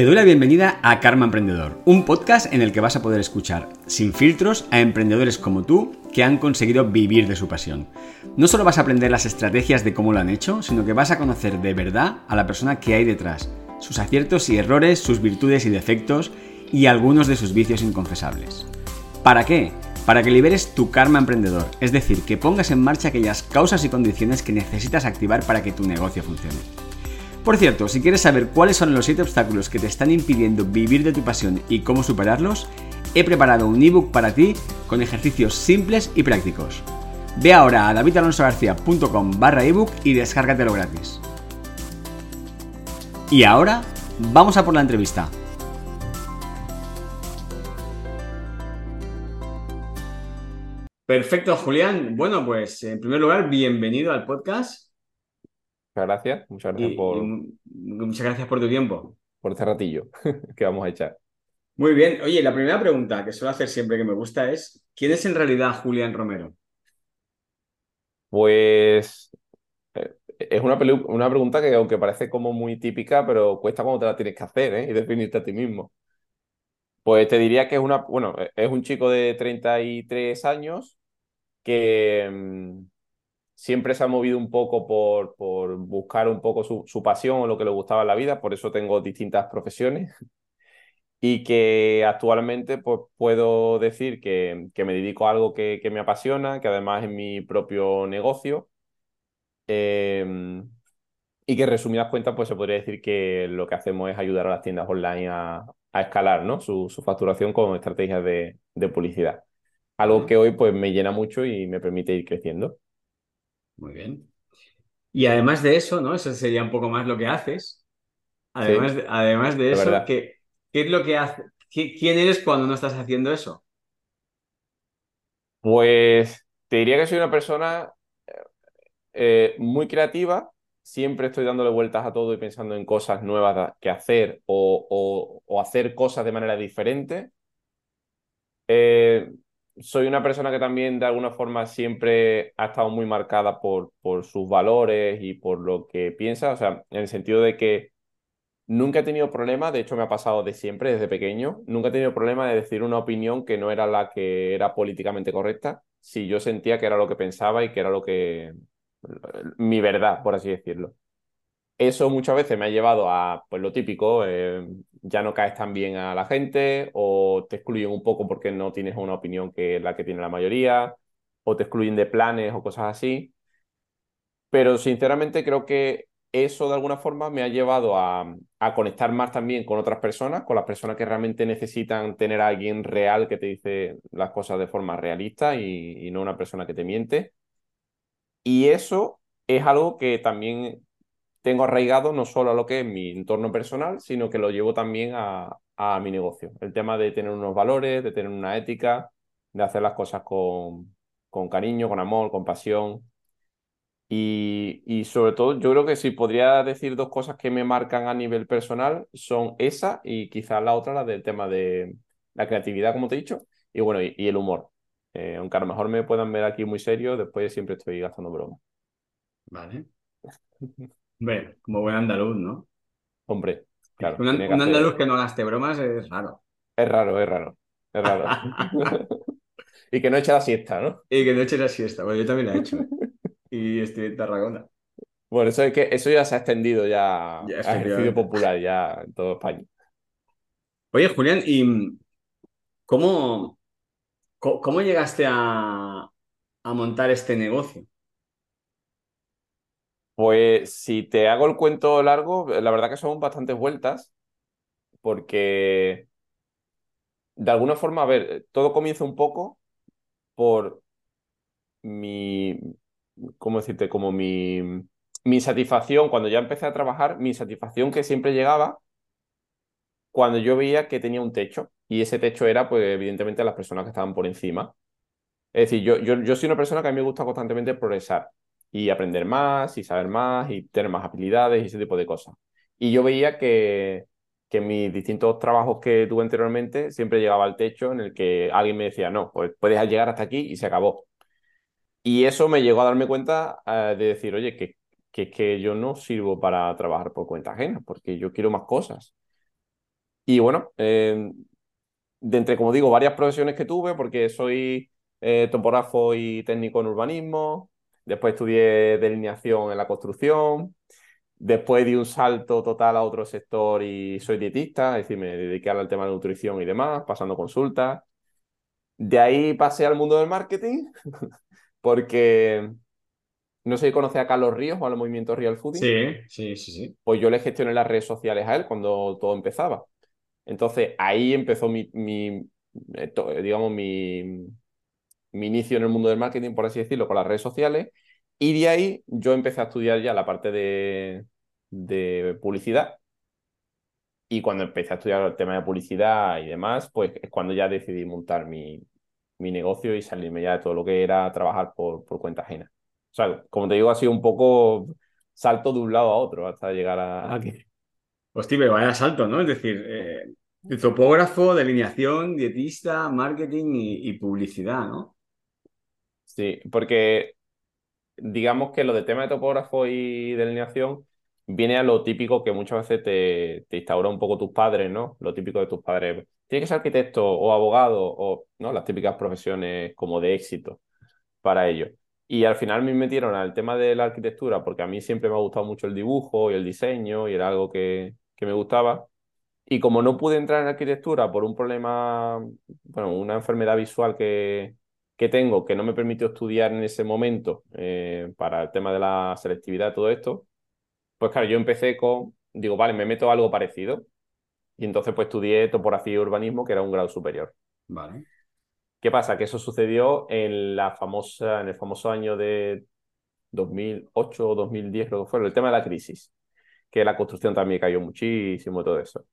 Te doy la bienvenida a Karma Emprendedor, un podcast en el que vas a poder escuchar, sin filtros, a emprendedores como tú que han conseguido vivir de su pasión. No solo vas a aprender las estrategias de cómo lo han hecho, sino que vas a conocer de verdad a la persona que hay detrás, sus aciertos y errores, sus virtudes y defectos y algunos de sus vicios inconfesables. ¿Para qué? Para que liberes tu karma emprendedor, es decir, que pongas en marcha aquellas causas y condiciones que necesitas activar para que tu negocio funcione. Por cierto, si quieres saber cuáles son los 7 obstáculos que te están impidiendo vivir de tu pasión y cómo superarlos, he preparado un ebook para ti con ejercicios simples y prácticos. Ve ahora a davidalonsogarcia.com barra ebook y descárgatelo gratis. Y ahora, vamos a por la entrevista. Perfecto, Julián. Bueno, pues en primer lugar, bienvenido al podcast. Muchas gracias, muchas gracias por, muchas gracias por tu tiempo. Por este ratillo que vamos a echar. Muy bien. Oye, la primera pregunta que suelo hacer siempre que me gusta es, ¿quién es en realidad Julián Romero? Pues eh, es una, una pregunta que aunque parece como muy típica, pero cuesta cuando te la tienes que hacer ¿eh? y definirte a ti mismo. Pues te diría que es una, bueno, es un chico de 33 años que, mm, siempre se ha movido un poco por, por buscar un poco su, pasión o lo que le gustaba en la vida, por eso tengo distintas profesiones y que actualmente pues, puedo decir que, que me dedico a algo que, que, me apasiona, que además es mi propio negocio em, y que en resumidas cuentas pues se podría decir que lo que hacemos es ayudar a las tiendas online a, a escalar ¿no? su, su, facturación con estrategias de, de publicidad. Algo que hoy pues me llena mucho y me permite ir creciendo. Muy bien. Y además de eso, ¿no? Eso sería un poco más lo que haces. Además, de, además de eso, ¿qué, ¿qué, es lo que hace? ¿Quién eres cuando no estás haciendo eso? Pues te diría que soy una persona eh, muy creativa. Siempre estoy dándole vueltas a todo y pensando en cosas nuevas que hacer o, o, hacer cosas de manera diferente. Eh, soy una persona que también de alguna forma siempre ha estado muy marcada por, por sus valores y por lo que piensa, o sea, en el sentido de que nunca he tenido problema, de hecho me ha pasado de siempre, desde pequeño, nunca he tenido problema de decir una opinión que no era la que era políticamente correcta, si yo sentía que era lo que pensaba y que era lo que mi verdad, por así decirlo. Eso muchas veces me ha llevado a, pues lo típico, eh, ya no caes tan bien a la gente o te excluyen un poco porque no tienes una opinión que la que tiene la mayoría o te excluyen de planes o cosas así. Pero sinceramente creo que eso de alguna forma me ha llevado a, a, conectar más también con otras personas, con las personas que realmente necesitan tener a alguien real que te dice las cosas de forma realista y no una persona que te miente. Y eso es algo que también tengo arraigado no solo a lo que es mi entorno personal, sino que lo llevo también a, a mi negocio. El tema de tener unos valores, de tener una ética, de hacer las cosas con, con cariño, con amor, con pasión. Y, y, sobre todo, yo creo que si podría decir dos cosas que me marcan a nivel personal, son esa y quizás la otra, la del tema de la creatividad, como te he dicho, y bueno, y, el humor. Eh, aunque a lo mejor me puedan ver aquí muy serio, después siempre estoy gastando broma. Vale. Hombre, como buen andaluz, ¿no? Hombre, claro. Un, andaluz que no gaste bromas es raro. Es raro, es raro. Es raro. y que no eche la siesta, ¿no? Y que no eche la siesta. Bueno, yo también la he hecho. y estoy en Tarragona. Bueno, eso, es que, eso ya se ha extendido ya, ya a ejercicio popular ya en toda España. Oye, Julián, ¿y cómo, cómo, llegaste a, a montar este negocio? Pues si te hago el cuento largo, la verdad que son bastantes vueltas, porque de alguna forma, a ver, todo comienza un poco por mi, ¿cómo decirte? Como mi, mi satisfacción, cuando ya empecé a trabajar, mi satisfacción que siempre llegaba cuando yo veía que tenía un techo, y ese techo era, pues, evidentemente, las personas que estaban por encima. Es decir, yo, yo, yo soy una persona que a mí me gusta constantemente progresar y aprender más y saber más y tener más habilidades y ese tipo de cosas. Y yo veía que, que mis distintos trabajos que tuve anteriormente siempre llegaba al techo en el que alguien me decía, no, pues puedes llegar hasta aquí y se acabó. Y eso me llegó a darme cuenta eh, de decir, oye, que, que, que yo no sirvo para trabajar por cuenta ajena, porque yo quiero más cosas. Y bueno, eh, de entre, como digo, varias profesiones que tuve, porque soy eh, topógrafo y técnico en urbanismo, después estudié delineación en la construcción, después di un salto total a otro sector y soy dietista, es decir, me dediqué al tema de nutrición y demás, pasando consultas. De ahí pasé al mundo del marketing, porque no sé si conoce a Carlos Ríos o al movimiento Real Fooding. Sí, sí, sí, sí. Pues yo le gestioné las redes sociales a él cuando todo empezaba. Entonces ahí empezó mi, mi eh, digamos, mi, mi inicio en el mundo del marketing, por así decirlo, con las redes sociales. Y de ahí yo empecé a estudiar ya la parte de, publicidad. Y cuando empecé a estudiar el tema de publicidad y demás, pues es cuando ya decidí montar mi, mi negocio y salirme ya de todo lo que era trabajar por, por cuenta ajena. O sea, como te digo, ha sido un poco salto de un lado a otro hasta llegar a aquí. Hostia, pero vaya salto, ¿no? Es decir, eh, topógrafo, delineación, dietista, marketing y, publicidad, ¿no? Sí, porque digamos que lo de tema de topógrafo y delineación viene a lo típico que muchas veces te, te instaura un poco tus padres, ¿no? Lo típico de tus padres. Tienes que ser arquitecto o abogado o, ¿no? Las típicas profesiones como de éxito para ellos. Y al final me metieron al tema de la arquitectura porque a mí siempre me ha gustado mucho el dibujo y el diseño y era algo que, que me gustaba. Y como no pude entrar en arquitectura por un problema, bueno, una enfermedad visual que, que tengo que no me permitió estudiar en ese momento eh, para el tema de la selectividad todo esto, pues claro, yo empecé con, digo, vale, me meto a algo parecido. Y entonces pues estudié topografía y urbanismo, que era un grado superior. Vale. ¿Qué pasa? Que eso sucedió en la famosa, en el famoso año de 2008 o 2010, creo que fue, el tema de la crisis, que la construcción también cayó muchísimo y todo eso.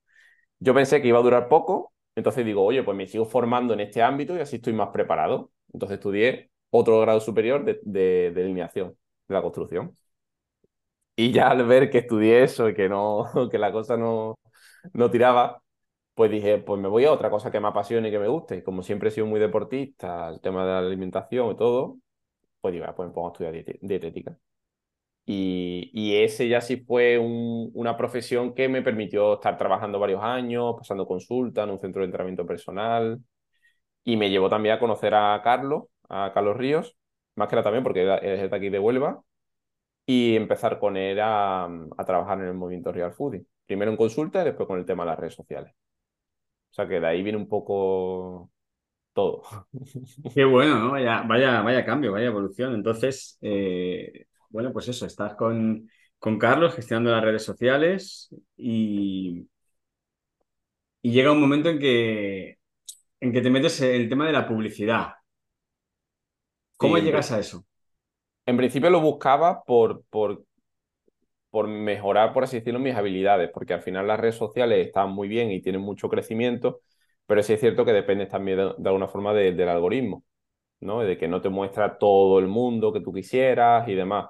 Yo pensé que iba a durar poco, entonces digo, oye, pues me sigo formando en este ámbito y así estoy más preparado. Entonces estudié otro grado superior de, de, delineación de la construcción. Y ya al ver que estudié eso y que, no, que la cosa no, no tiraba, pues dije, pues me voy a otra cosa que me apasione y que me guste. Como siempre he sido muy deportista, el tema de la alimentación y todo, pues digo, ah, pues me pongo a estudiar dietética. Y, y ese ya sí fue una profesión que me permitió estar trabajando varios años, pasando consulta en un centro de entrenamiento personal. Y me llevó también a conocer a Carlos, a Carlos Ríos, más que nada también porque es de aquí de Huelva, y empezar con él a, trabajar en el movimiento Real Fooding. Primero en consulta y después con el tema de las redes sociales. O sea que de ahí viene un poco todo. Qué bueno, ¿no? Vaya, vaya, vaya cambio, vaya evolución. Entonces, eh, bueno, pues eso, estás con, con Carlos gestionando las redes sociales y, y llega un momento en que, en que te metes en el tema de la publicidad. ¿Cómo llegas a eso? En principio lo buscaba por, por por mejorar, por así decirlo, mis habilidades, porque al final las redes sociales están muy bien y tienen mucho crecimiento, pero sí es cierto que depende también de, alguna forma del algoritmo, ¿no? De que no te muestra todo el mundo que tú quisieras y demás.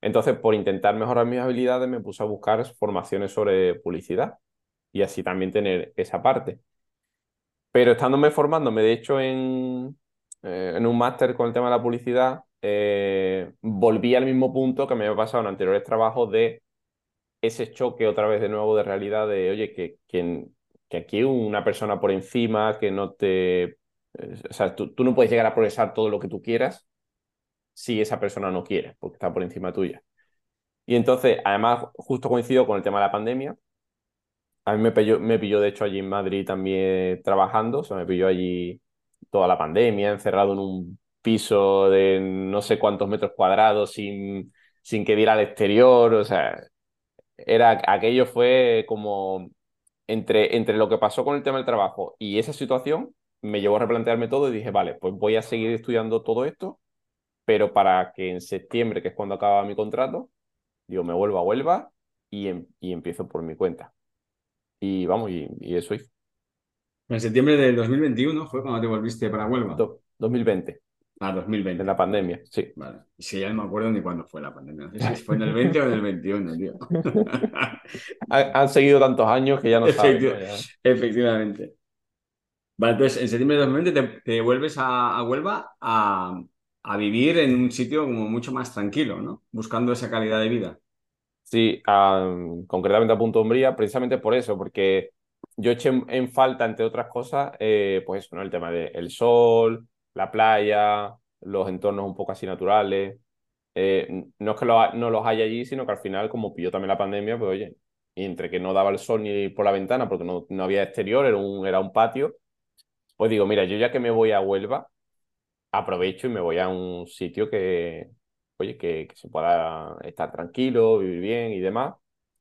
Entonces, por intentar mejorar mis habilidades, me puse a buscar formaciones sobre publicidad y así también tener esa parte. Pero estándome formándome, de hecho, en, eh, en un máster con el tema de la publicidad, eh, volví al mismo punto que me había pasado en anteriores trabajos de ese choque otra vez de nuevo de realidad de, oye, que, que, que aquí una persona por encima que no te... Eh, o sea, tú, tú, no puedes llegar a progresar todo lo que tú quieras si esa persona no quiere, porque está por encima tuya. Y entonces, además, justo coincido con el tema de la pandemia. A mí me pilló, me pilló, de hecho, allí en Madrid también trabajando, o sea, me pilló allí toda la pandemia, encerrado en un piso de no sé cuántos metros cuadrados sin, sin que diera al exterior, o sea, era, aquello fue como entre, entre lo que pasó con el tema del trabajo y esa situación me llevó a replantearme todo y dije, vale, pues voy a seguir estudiando todo esto, pero para que en septiembre, que es cuando acaba mi contrato, digo, me vuelvo a Huelva y, em, y empiezo por mi cuenta. Y vamos, y, y eso hice. En septiembre del 2021 fue cuando te volviste para Huelva. 2020. Ah, 2020. En la pandemia, sí. Vale. Sí, ya no me acuerdo ni cuándo fue la pandemia. No sé si fue en el 20 o en el 21, tío. Han seguido tantos años que ya no sabes. Efectivamente. Vale, entonces en septiembre de 2020 te, vuelves a, Huelva a, a, vivir en un sitio como mucho más tranquilo, ¿no? Buscando esa calidad de vida. Sí, concretamente a Punto Umbría, precisamente por eso, porque yo eché en falta, entre otras cosas, eh, pues ¿no? El tema del sol, la playa, los entornos un poco así naturales. Eh, no es que no los haya allí, sino que al final, como pilló también la pandemia, pues oye, entre que no daba el sol ni por la ventana porque no, no había exterior, era un, era un patio, pues digo, mira, yo ya que me voy a Huelva, aprovecho y me voy a un sitio que, oye, que, se pueda estar tranquilo, vivir bien y demás.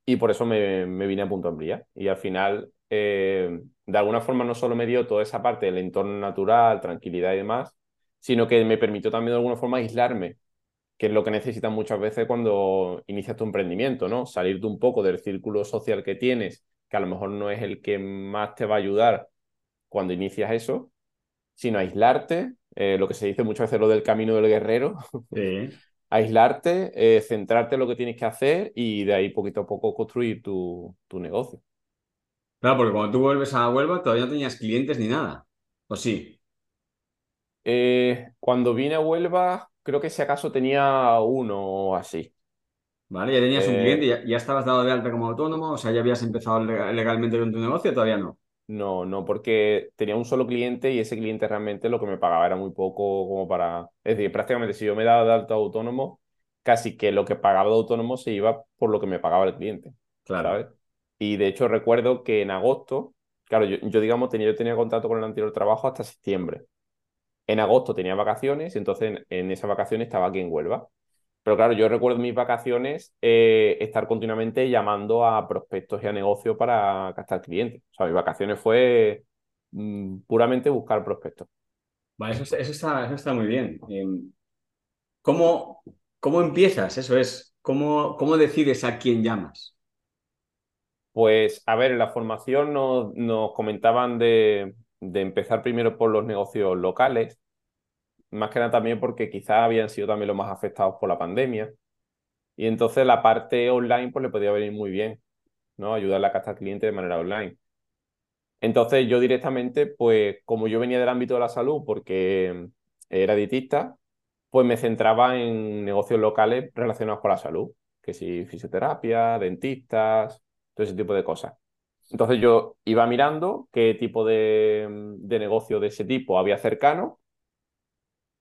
Y por eso me, vine a Punto Ambría. Y al final, eh, de alguna forma, no solo me dio toda esa parte del entorno natural, tranquilidad y demás, sino que me permitió también de alguna forma aislarme, que es lo que necesitas muchas veces cuando inicias tu emprendimiento, ¿no? Salirte un poco del círculo social que tienes, que a lo mejor no es el que más te va a ayudar cuando inicias eso, sino aislarte, eh, lo que se dice muchas veces lo del camino del guerrero, aislarte, eh, centrarte en lo que tienes que hacer y de ahí poquito a poco construir tu, tu negocio. Claro, porque cuando tú vuelves a Huelva todavía no tenías clientes ni nada, ¿o sí? Eh, cuando vine a Huelva, creo que si acaso tenía uno o así. Vale, ya tenías un cliente, ya, ya estabas dado de alta como autónomo, o sea, ya habías empezado legalmente con tu negocio, todavía no. No, no, porque tenía un solo cliente y ese cliente realmente lo que me pagaba era muy poco como para... Es decir, prácticamente si yo me daba de alto autónomo, casi que lo que pagaba de autónomo se iba por lo que me pagaba el cliente. Claro. Y de hecho recuerdo que en agosto, claro, yo, digamos tenía, yo tenía contrato con el anterior trabajo hasta septiembre. En agosto tenía vacaciones, entonces en, en esas vacaciones estaba aquí en Huelva. Pero claro, yo recuerdo mis vacaciones eh, estar continuamente llamando a prospectos y a negocios para captar clientes. O sea, mis vacaciones fue mm, puramente buscar prospectos. Vale, eso, está, está, muy bien. Em, ¿Cómo, ¿Cómo empiezas? Eso es. ¿Cómo, cómo decides a quién llamas? Pues, a ver, en la formación nos, nos comentaban de, de empezar primero por los negocios locales, más que nada también porque quizás habían sido también los más afectados por la pandemia. Y entonces la parte online pues le podía venir muy bien, ¿no? Ayudarle a captar clientes de manera online. Entonces yo directamente, pues como yo venía del ámbito de la salud porque era dietista, pues me centraba en negocios locales relacionados con la salud, que si fisioterapia, dentistas, todo ese tipo de cosas. Entonces yo iba mirando qué tipo de, de negocio de ese tipo había cercano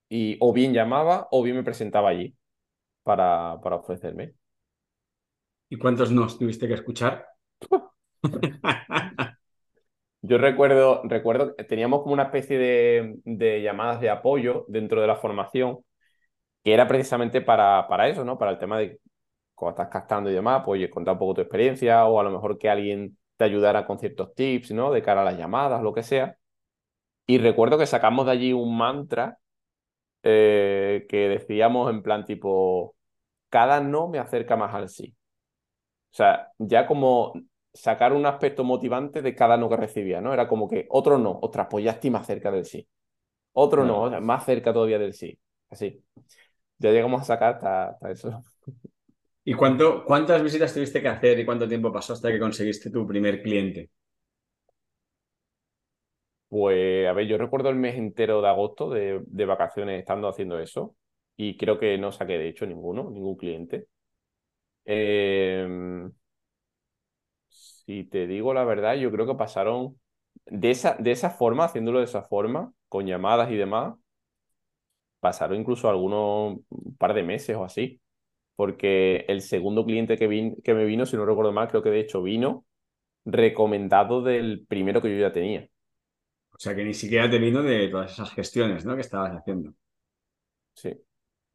y o bien llamaba o bien me presentaba allí para, para ofrecerme. ¿Y cuántos nos tuviste que escuchar? Yo recuerdo, recuerdo que teníamos como una especie de, llamadas de apoyo dentro de la formación, que era precisamente para, para eso, ¿no? Para el tema de cuando estás captando y demás, pues contar un poco tu experiencia, o a lo mejor que alguien te ayudara con ciertos tips, ¿no? De cara a las llamadas, lo que sea. Y recuerdo que sacamos de allí un mantra eh, que decíamos en plan tipo, cada no me acerca más al sí. O sea, ya como sacar un aspecto motivante de cada no que recibía, ¿no? Era como que otro no, ostras, pues ya estoy más cerca del sí. Otro no, más cerca todavía del sí. Así. Ya llegamos a sacar hasta, eso. ¿Y cuánto, cuántas visitas tuviste que hacer y cuánto tiempo pasó hasta que conseguiste tu primer cliente? Pues, a ver, yo recuerdo el mes entero de agosto de, vacaciones estando haciendo eso y creo que no saqué de hecho ninguno, ningún cliente. Em, si te digo la verdad, yo creo que pasaron de esa, de esa forma, haciéndolo de esa forma, con llamadas y demás, pasaron incluso algunos un par de meses o así, porque el segundo cliente que, que me vino, si no recuerdo mal, creo que de hecho vino recomendado del primero que yo ya tenía. O sea que ni siquiera te vino de todas esas gestiones ¿no? que estabas haciendo. Sí.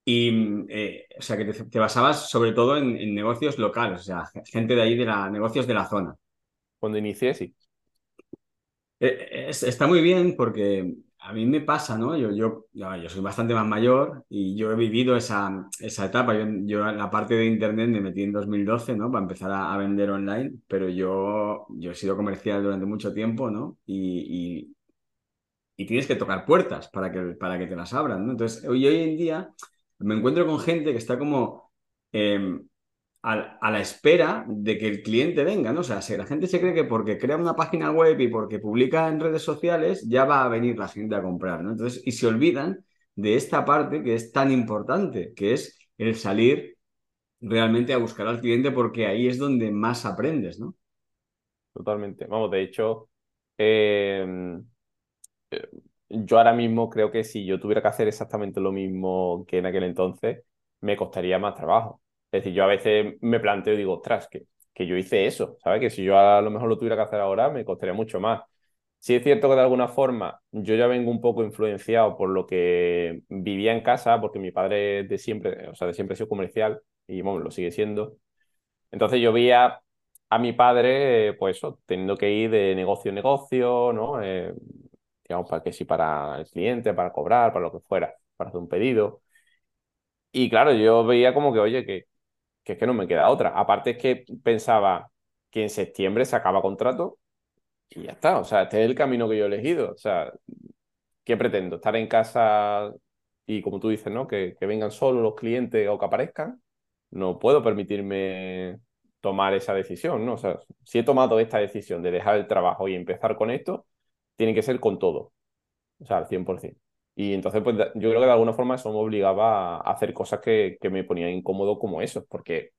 Y, eh, o sea, que te, basabas sobre todo en, negocios locales, o sea, gente de ahí, de la, negocios de la zona. Cuando inicié, sí. Eh, está muy bien porque a mí me pasa, ¿no? Yo, yo, yo, soy bastante más mayor y yo he vivido esa, esa etapa. Yo, yo, en la parte de Internet me metí en 2012, ¿no? Para empezar a, vender online, pero yo, yo he sido comercial durante mucho tiempo, ¿no? y, y tienes que tocar puertas para que, para que te las abran, ¿no? Entonces, hoy, hoy en día me encuentro con gente que está como em, a, la espera de que el cliente venga, ¿no? O sea, si la gente se cree que porque crea una página web y porque publica en redes sociales, ya va a venir la gente a comprar, ¿no? Entonces, y se olvidan de esta parte que es tan importante, que es el salir realmente a buscar al cliente porque ahí es donde más aprendes, ¿no? Totalmente. Vamos, de hecho, eh, yo ahora mismo creo que si yo tuviera que hacer exactamente lo mismo que en aquel entonces, me costaría más trabajo. Es decir, yo a veces me planteo y digo, ostras, que, que yo hice eso, ¿sabes? Que si yo a lo mejor lo tuviera que hacer ahora, me costaría mucho más. Sí es cierto que de alguna forma yo ya vengo un poco influenciado por lo que vivía en casa, porque mi padre de siempre, o sea, de siempre ha sido comercial y bueno, lo sigue siendo. Entonces yo veía a mi padre, pues eso, teniendo que ir de negocio en negocio, ¿no? Eh, digamos, para que sí, para el cliente, para cobrar, para lo que fuera, para hacer un pedido. Y claro, yo veía como que, oye, que, que es que no me queda otra. Aparte es que pensaba que en septiembre se acaba contrato y ya está. O sea, este es el camino que yo he elegido. O sea, ¿qué pretendo? ¿Estar en casa y, como tú dices, ¿no? Que, que vengan solo los clientes o que aparezcan. No puedo permitirme tomar esa decisión, ¿no? O sea, si he tomado esta decisión de dejar el trabajo y empezar con esto, tiene que ser con todo. O sea, al 100%. Y entonces, pues yo creo que de alguna forma eso me obligaba a hacer cosas que, que me ponían incómodo como eso, porque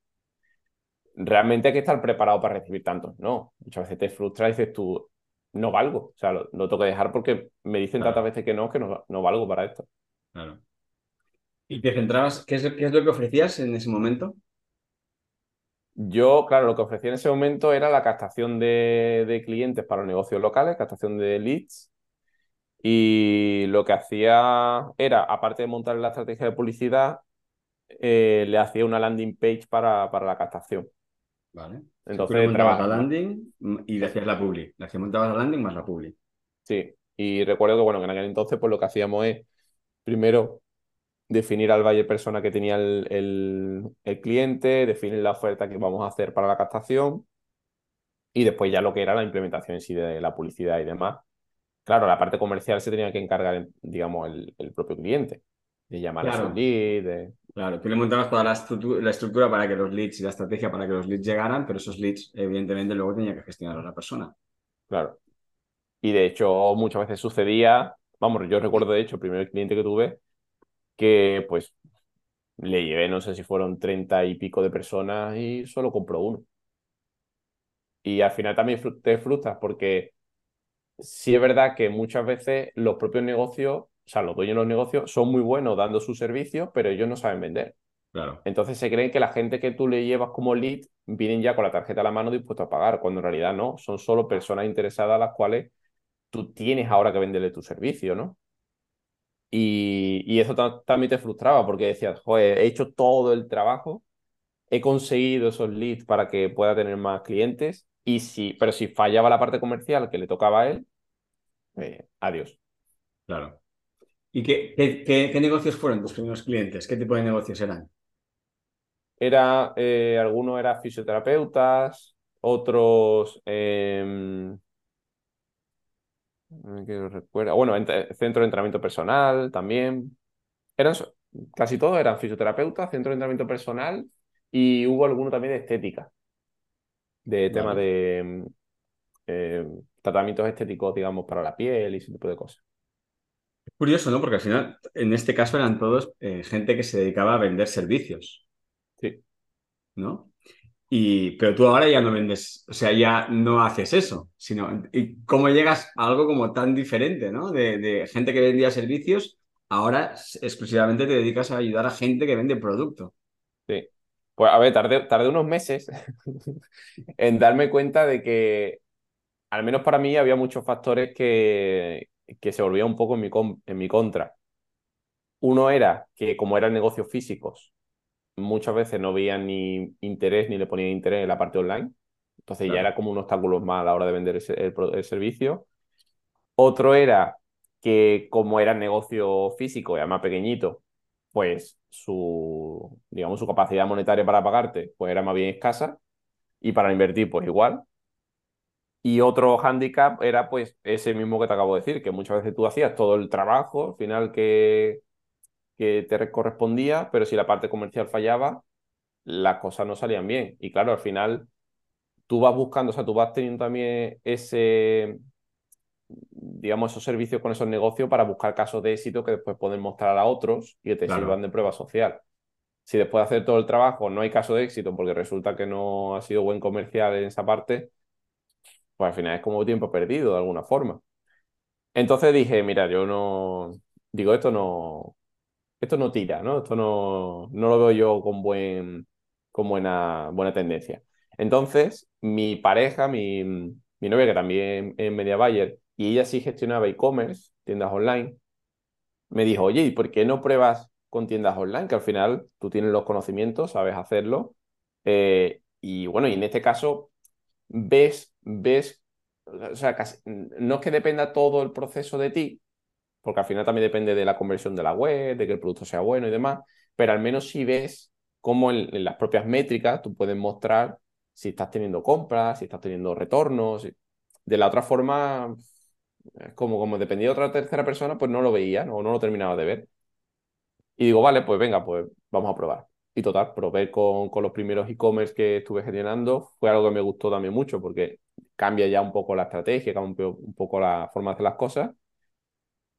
realmente hay que estar preparado para recibir tantos no. Muchas veces te frustra y dices tú, no valgo. O sea, lo, tengo que dejar porque me dicen tantas veces que no, que no, no valgo para esto. Claro. ¿Y te centrabas, qué es, qué es lo que ofrecías en ese momento? Yo, claro, lo que ofrecía en ese momento era la captación de, de clientes para los negocios locales, captación de leads. Y lo que hacía era, aparte de montar la estrategia de publicidad, eh, le hacía una landing page para, para la captación. Vale. Entonces, montabas la landing y le hacías la publi. Le montabas la landing más la publi. Sí, y recuerdo que, bueno, que en aquel entonces, pues lo que hacíamos es, primero, definir al buyer persona que tenía el, el, cliente, definir la oferta que vamos a hacer para la captación y después ya lo que era la implementación en sí de la publicidad y demás. Claro, la parte comercial se tenía que encargar, digamos, el, el propio cliente, de llamar a su lead. Claro, tú le montabas toda la, la, estructura para que los leads y la estrategia para que los leads llegaran, pero esos leads, evidentemente, luego tenía que gestionar a la persona. Claro. Y de hecho, muchas veces sucedía, vamos, yo recuerdo de hecho el primer cliente que tuve, que pues le llevé, no sé si fueron treinta y pico de personas y solo compró uno. Y al final también te frustras porque sí es verdad que muchas veces los propios negocios, o sea, los dueños de los negocios son muy buenos dando sus servicios, pero ellos no saben vender. Claro. Entonces se creen que la gente que tú le llevas como lead vienen ya con la tarjeta a la mano dispuestos a pagar, cuando en realidad no, son solo personas interesadas a las cuales tú tienes ahora que venderle tu servicio, ¿no? Y, eso también te frustraba porque decías, joder, he hecho todo el trabajo, he conseguido esos leads para que pueda tener más clientes, y si, pero si fallaba la parte comercial que le tocaba a él, eh, adiós. Claro. ¿Y qué, qué, negocios fueron tus primeros clientes? ¿Qué tipo de negocios eran? Era, eh, algunos eran fisioterapeutas, otros em, que recuerda. Bueno, centro de entrenamiento personal también. Eran, casi todos eran fisioterapeutas, centro de entrenamiento personal y hubo alguno también de estética. De tema de eh, tratamientos estéticos, digamos, para la piel y ese tipo de cosas. Es curioso, ¿no? Porque al final, en este caso eran todos eh, gente que se dedicaba a vender servicios. Sí. ¿No? Y, pero tú ahora ya no vendes, o sea, ya no haces eso, sino ¿y cómo llegas a algo como tan diferente, ¿no? De, gente que vendía servicios, ahora exclusivamente te dedicas a ayudar a gente que vende producto. Sí. Pues a ver, tardé, unos meses en darme cuenta de que, al menos para mí, había muchos factores que, que se volvían un poco en mi, en mi contra. Uno era que como eran negocios físicos, muchas veces no veían ni interés ni le ponían interés en la parte online. Entonces ya era como un obstáculo más a la hora de vender el, servicio. Otro era que como era negocio físico y además pequeñito, pues su, digamos, su capacidad monetaria para pagarte pues era más bien escasa y para invertir pues igual. Y otro hándicap era pues ese mismo que te acabo de decir, que muchas veces tú hacías todo el trabajo, al final que, que te correspondía, pero si la parte comercial fallaba, las cosas no salían bien. Y claro, al final tú vas buscando, o sea, tú vas teniendo también ese, digamos, esos servicios con esos negocios para buscar casos de éxito que después pueden mostrar a otros y que te sirvan de prueba social. Si después de hacer todo el trabajo no hay caso de éxito porque resulta que no ha sido buen comercial en esa parte, pues al final es como tiempo perdido de alguna forma. Entonces dije, mira, yo no, digo, esto no, esto no tira, ¿no? Esto no, no lo veo yo con, buen, con buena, buena tendencia. Entonces, mi pareja, mi, mi novia, que también es Media Buyer, y ella sí gestionaba e-commerce, tiendas online, me dijo, oye, ¿y por qué no pruebas con tiendas online? Que al final tú tienes los conocimientos, sabes hacerlo. Eh, y bueno, y en este caso, ves, ves, o sea, no es que dependa todo el proceso de ti, porque al final también depende de la conversión de la web, de que el producto sea bueno y demás, pero al menos si ves cómo en, las propias métricas tú puedes mostrar si estás teniendo compras, si estás teniendo retornos. De la otra forma, como, como dependía de otra tercera persona, pues no lo veía, no, no lo terminaba de ver. Y digo, vale, pues venga, pues vamos a probar. Y total, probé con, con los primeros e-commerce que estuve gestionando. Fue algo que me gustó también mucho porque cambia ya un poco la estrategia, cambia un poco la forma de hacer las cosas.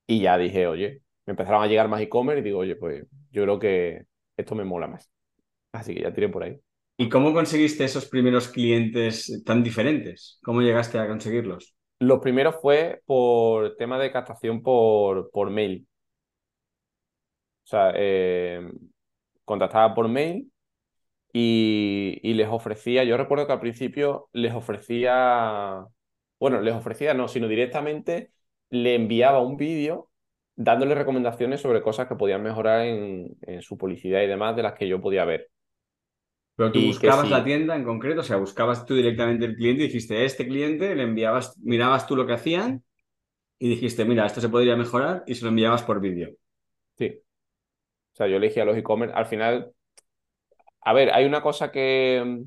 Y ya dije, oye, me empezaron a llegar más e-commerce y digo, oye, pues yo creo que esto me mola más. Así que ya tiré por ahí. ¿Y cómo conseguiste esos primeros clientes tan diferentes? ¿Cómo llegaste a conseguirlos? Los primeros fue por tema de captación por, por mail. O sea, eh, contactaba por mail y, y, les ofrecía, yo recuerdo que al principio les ofrecía, bueno, les ofrecía no, sino directamente le enviaba un vídeo dándole recomendaciones sobre cosas que podían mejorar en, su publicidad y demás de las que yo podía ver. Pero tú buscabas la tienda en concreto, o sea, buscabas tú directamente el cliente y dijiste, este cliente, le enviabas, mirabas tú lo que hacían y dijiste, mira, esto se podría mejorar y se lo enviabas por vídeo. Sí. O sea, yo elegía los e-commerce. Al final, a ver, hay una cosa que,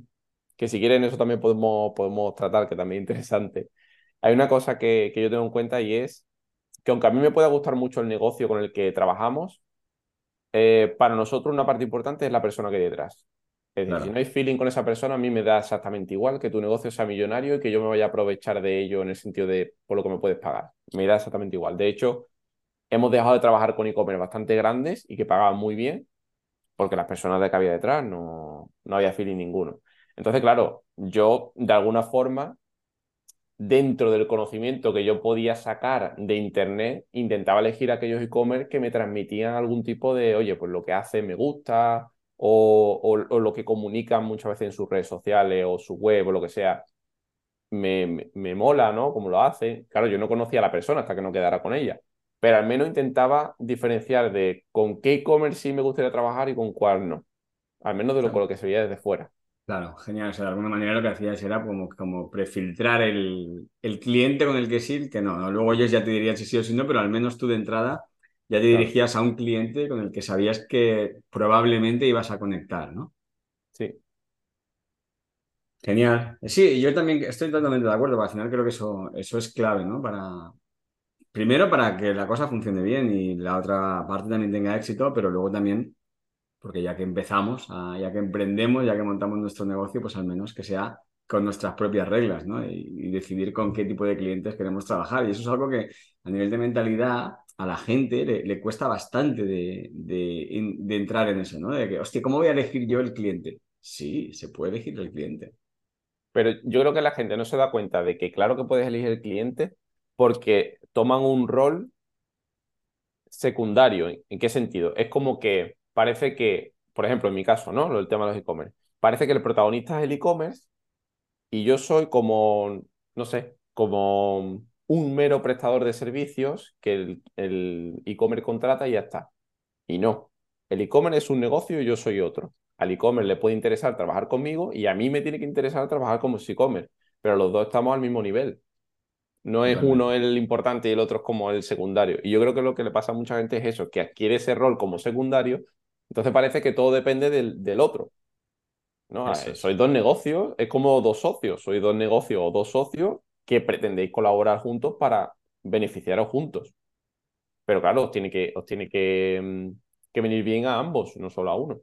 que si quieren eso también podemos, podemos tratar, que también es interesante. Hay una cosa que, que yo tengo en cuenta y es que aunque a mí me pueda gustar mucho el negocio con el que trabajamos, eh, para nosotros una parte importante es la persona que hay detrás. Es decir, si no hay feeling con esa persona, a mí me da exactamente igual que tu negocio sea millonario y que yo me vaya a aprovechar de ello en el sentido de por lo que me puedes pagar. Me da exactamente igual. De hecho, hemos dejado de trabajar con e-commerce bastante grandes y que pagaban muy bien porque las personas de que había detrás no, no había feeling ninguno. Entonces, claro, yo de alguna forma dentro del conocimiento que yo podía sacar de Internet, intentaba elegir aquellos e-commerce que me transmitían algún tipo de, oye, pues lo que hace me gusta, o, o, lo que comunican muchas veces en sus redes sociales o su web o lo que sea, me, me, mola, ¿no? Como lo hacen. Claro, yo no conocía a la persona hasta que no quedara con ella, pero al menos intentaba diferenciar de con qué e-commerce sí me gustaría trabajar y con cuál no. Al menos de lo, con lo que se veía desde fuera. Claro, genial. O sea, de alguna manera lo que hacías era como, como prefiltrar el, el cliente con el que sí, que no, Luego ellos ya te dirían si sí o si no, pero al menos tú de entrada ya te dirigías a un cliente con el que sabías que probablemente ibas a conectar, ¿no? Sí. Genial. Sí, yo también estoy totalmente de acuerdo, porque al final creo que eso, eso es clave, ¿no? Para, primero para que la cosa funcione bien y la otra parte también tenga éxito, pero luego también porque ya que empezamos, ya que emprendemos, ya que montamos nuestro negocio, pues al menos que sea con nuestras propias reglas, ¿no? Y, decidir con qué tipo de clientes queremos trabajar. Y eso es algo que a nivel de mentalidad a la gente le, cuesta bastante de, de, entrar en eso, ¿no? De que, hostia, ¿cómo voy a elegir yo el cliente? Sí, se puede elegir el cliente. Pero yo creo que la gente no se da cuenta de que claro que puedes elegir el cliente porque toman un rol secundario. ¿En qué sentido? Es como que parece que, por ejemplo, en mi caso, ¿no? El tema de los e-commerce. Parece que el protagonista es el e-commerce y yo soy como, no sé, como un mero prestador de servicios que el e-commerce contrata y ya está. Y no. El e-commerce es un negocio y yo soy otro. Al e-commerce le puede interesar trabajar conmigo y a mí me tiene que interesar trabajar como e-commerce. Pero los dos estamos al mismo nivel. No es uno el importante y el otro es como el secundario. Y yo creo que lo que le pasa a mucha gente es eso, que adquiere ese rol como secundario entonces parece que todo depende del, del otro. ¿no? Sois dos negocios, es como dos socios, sois dos negocios o dos socios que pretendéis colaborar juntos para beneficiaros juntos. Pero claro, os tiene que, os tiene que, mm, que venir bien a ambos, no solo a uno.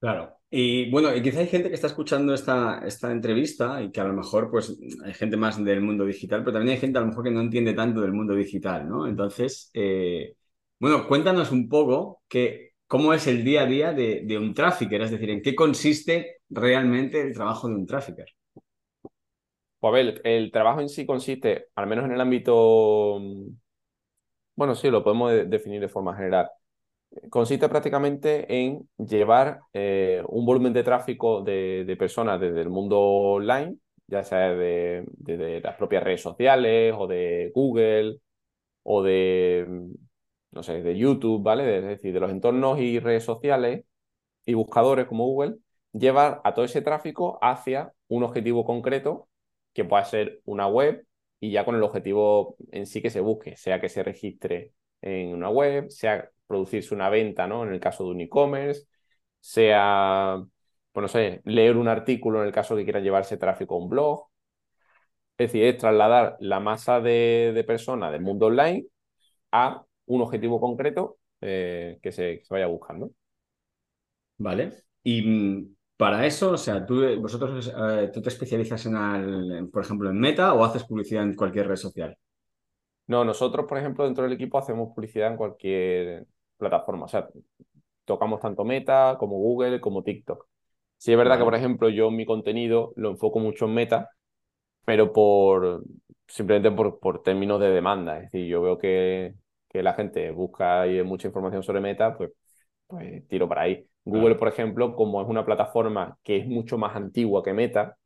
Claro. Y bueno, y quizá hay gente que está escuchando esta, esta entrevista y que a lo mejor pues hay gente más del mundo digital, pero también hay gente a lo mejor que no entiende tanto del mundo digital, ¿no? Entonces, eh, bueno, cuéntanos un poco que, cómo es el día a día de, un trafficker, es decir, en qué consiste realmente el trabajo de un trafficker. Pues a ver, el trabajo en sí consiste, al menos en el ámbito, mm, bueno, sí, lo podemos definir de forma general. Consiste prácticamente en llevar eh, un volumen de tráfico de, personas desde el mundo online, ya sea de, las propias redes sociales o de Google o de, mm, no sé, de YouTube, ¿vale? Es decir, de los entornos y redes sociales y buscadores como Google, llevar a todo ese tráfico hacia un objetivo concreto que pueda ser una web y ya con el objetivo en sí que se busque, sea que se registre en una web, sea producirse una venta, ¿no? En el caso de un e-commerce, sea, pues no sé, leer un artículo en el caso que quieran llevarse tráfico a un blog. Es decir, es trasladar la masa de, personas del mundo online a un objetivo concreto eh, que, se, que se vaya buscando. Vale. Y mm, para eso, o sea, tú, vosotros, eh, tú te especializas en, por ejemplo, en Meta o haces publicidad en cualquier red social. No, nosotros, por ejemplo, dentro del equipo hacemos publicidad en cualquier plataforma. O sea, tocamos tanto Meta como Google como TikTok. Sí es verdad que, por ejemplo, yo mi contenido lo enfoco mucho en Meta, pero por simplemente por, por términos de demanda. Es decir, yo veo que, que la gente busca mucha información sobre Meta, pues, pues tiro para ahí. Google, por ejemplo, como es una plataforma que es mucho más antigua que Meta,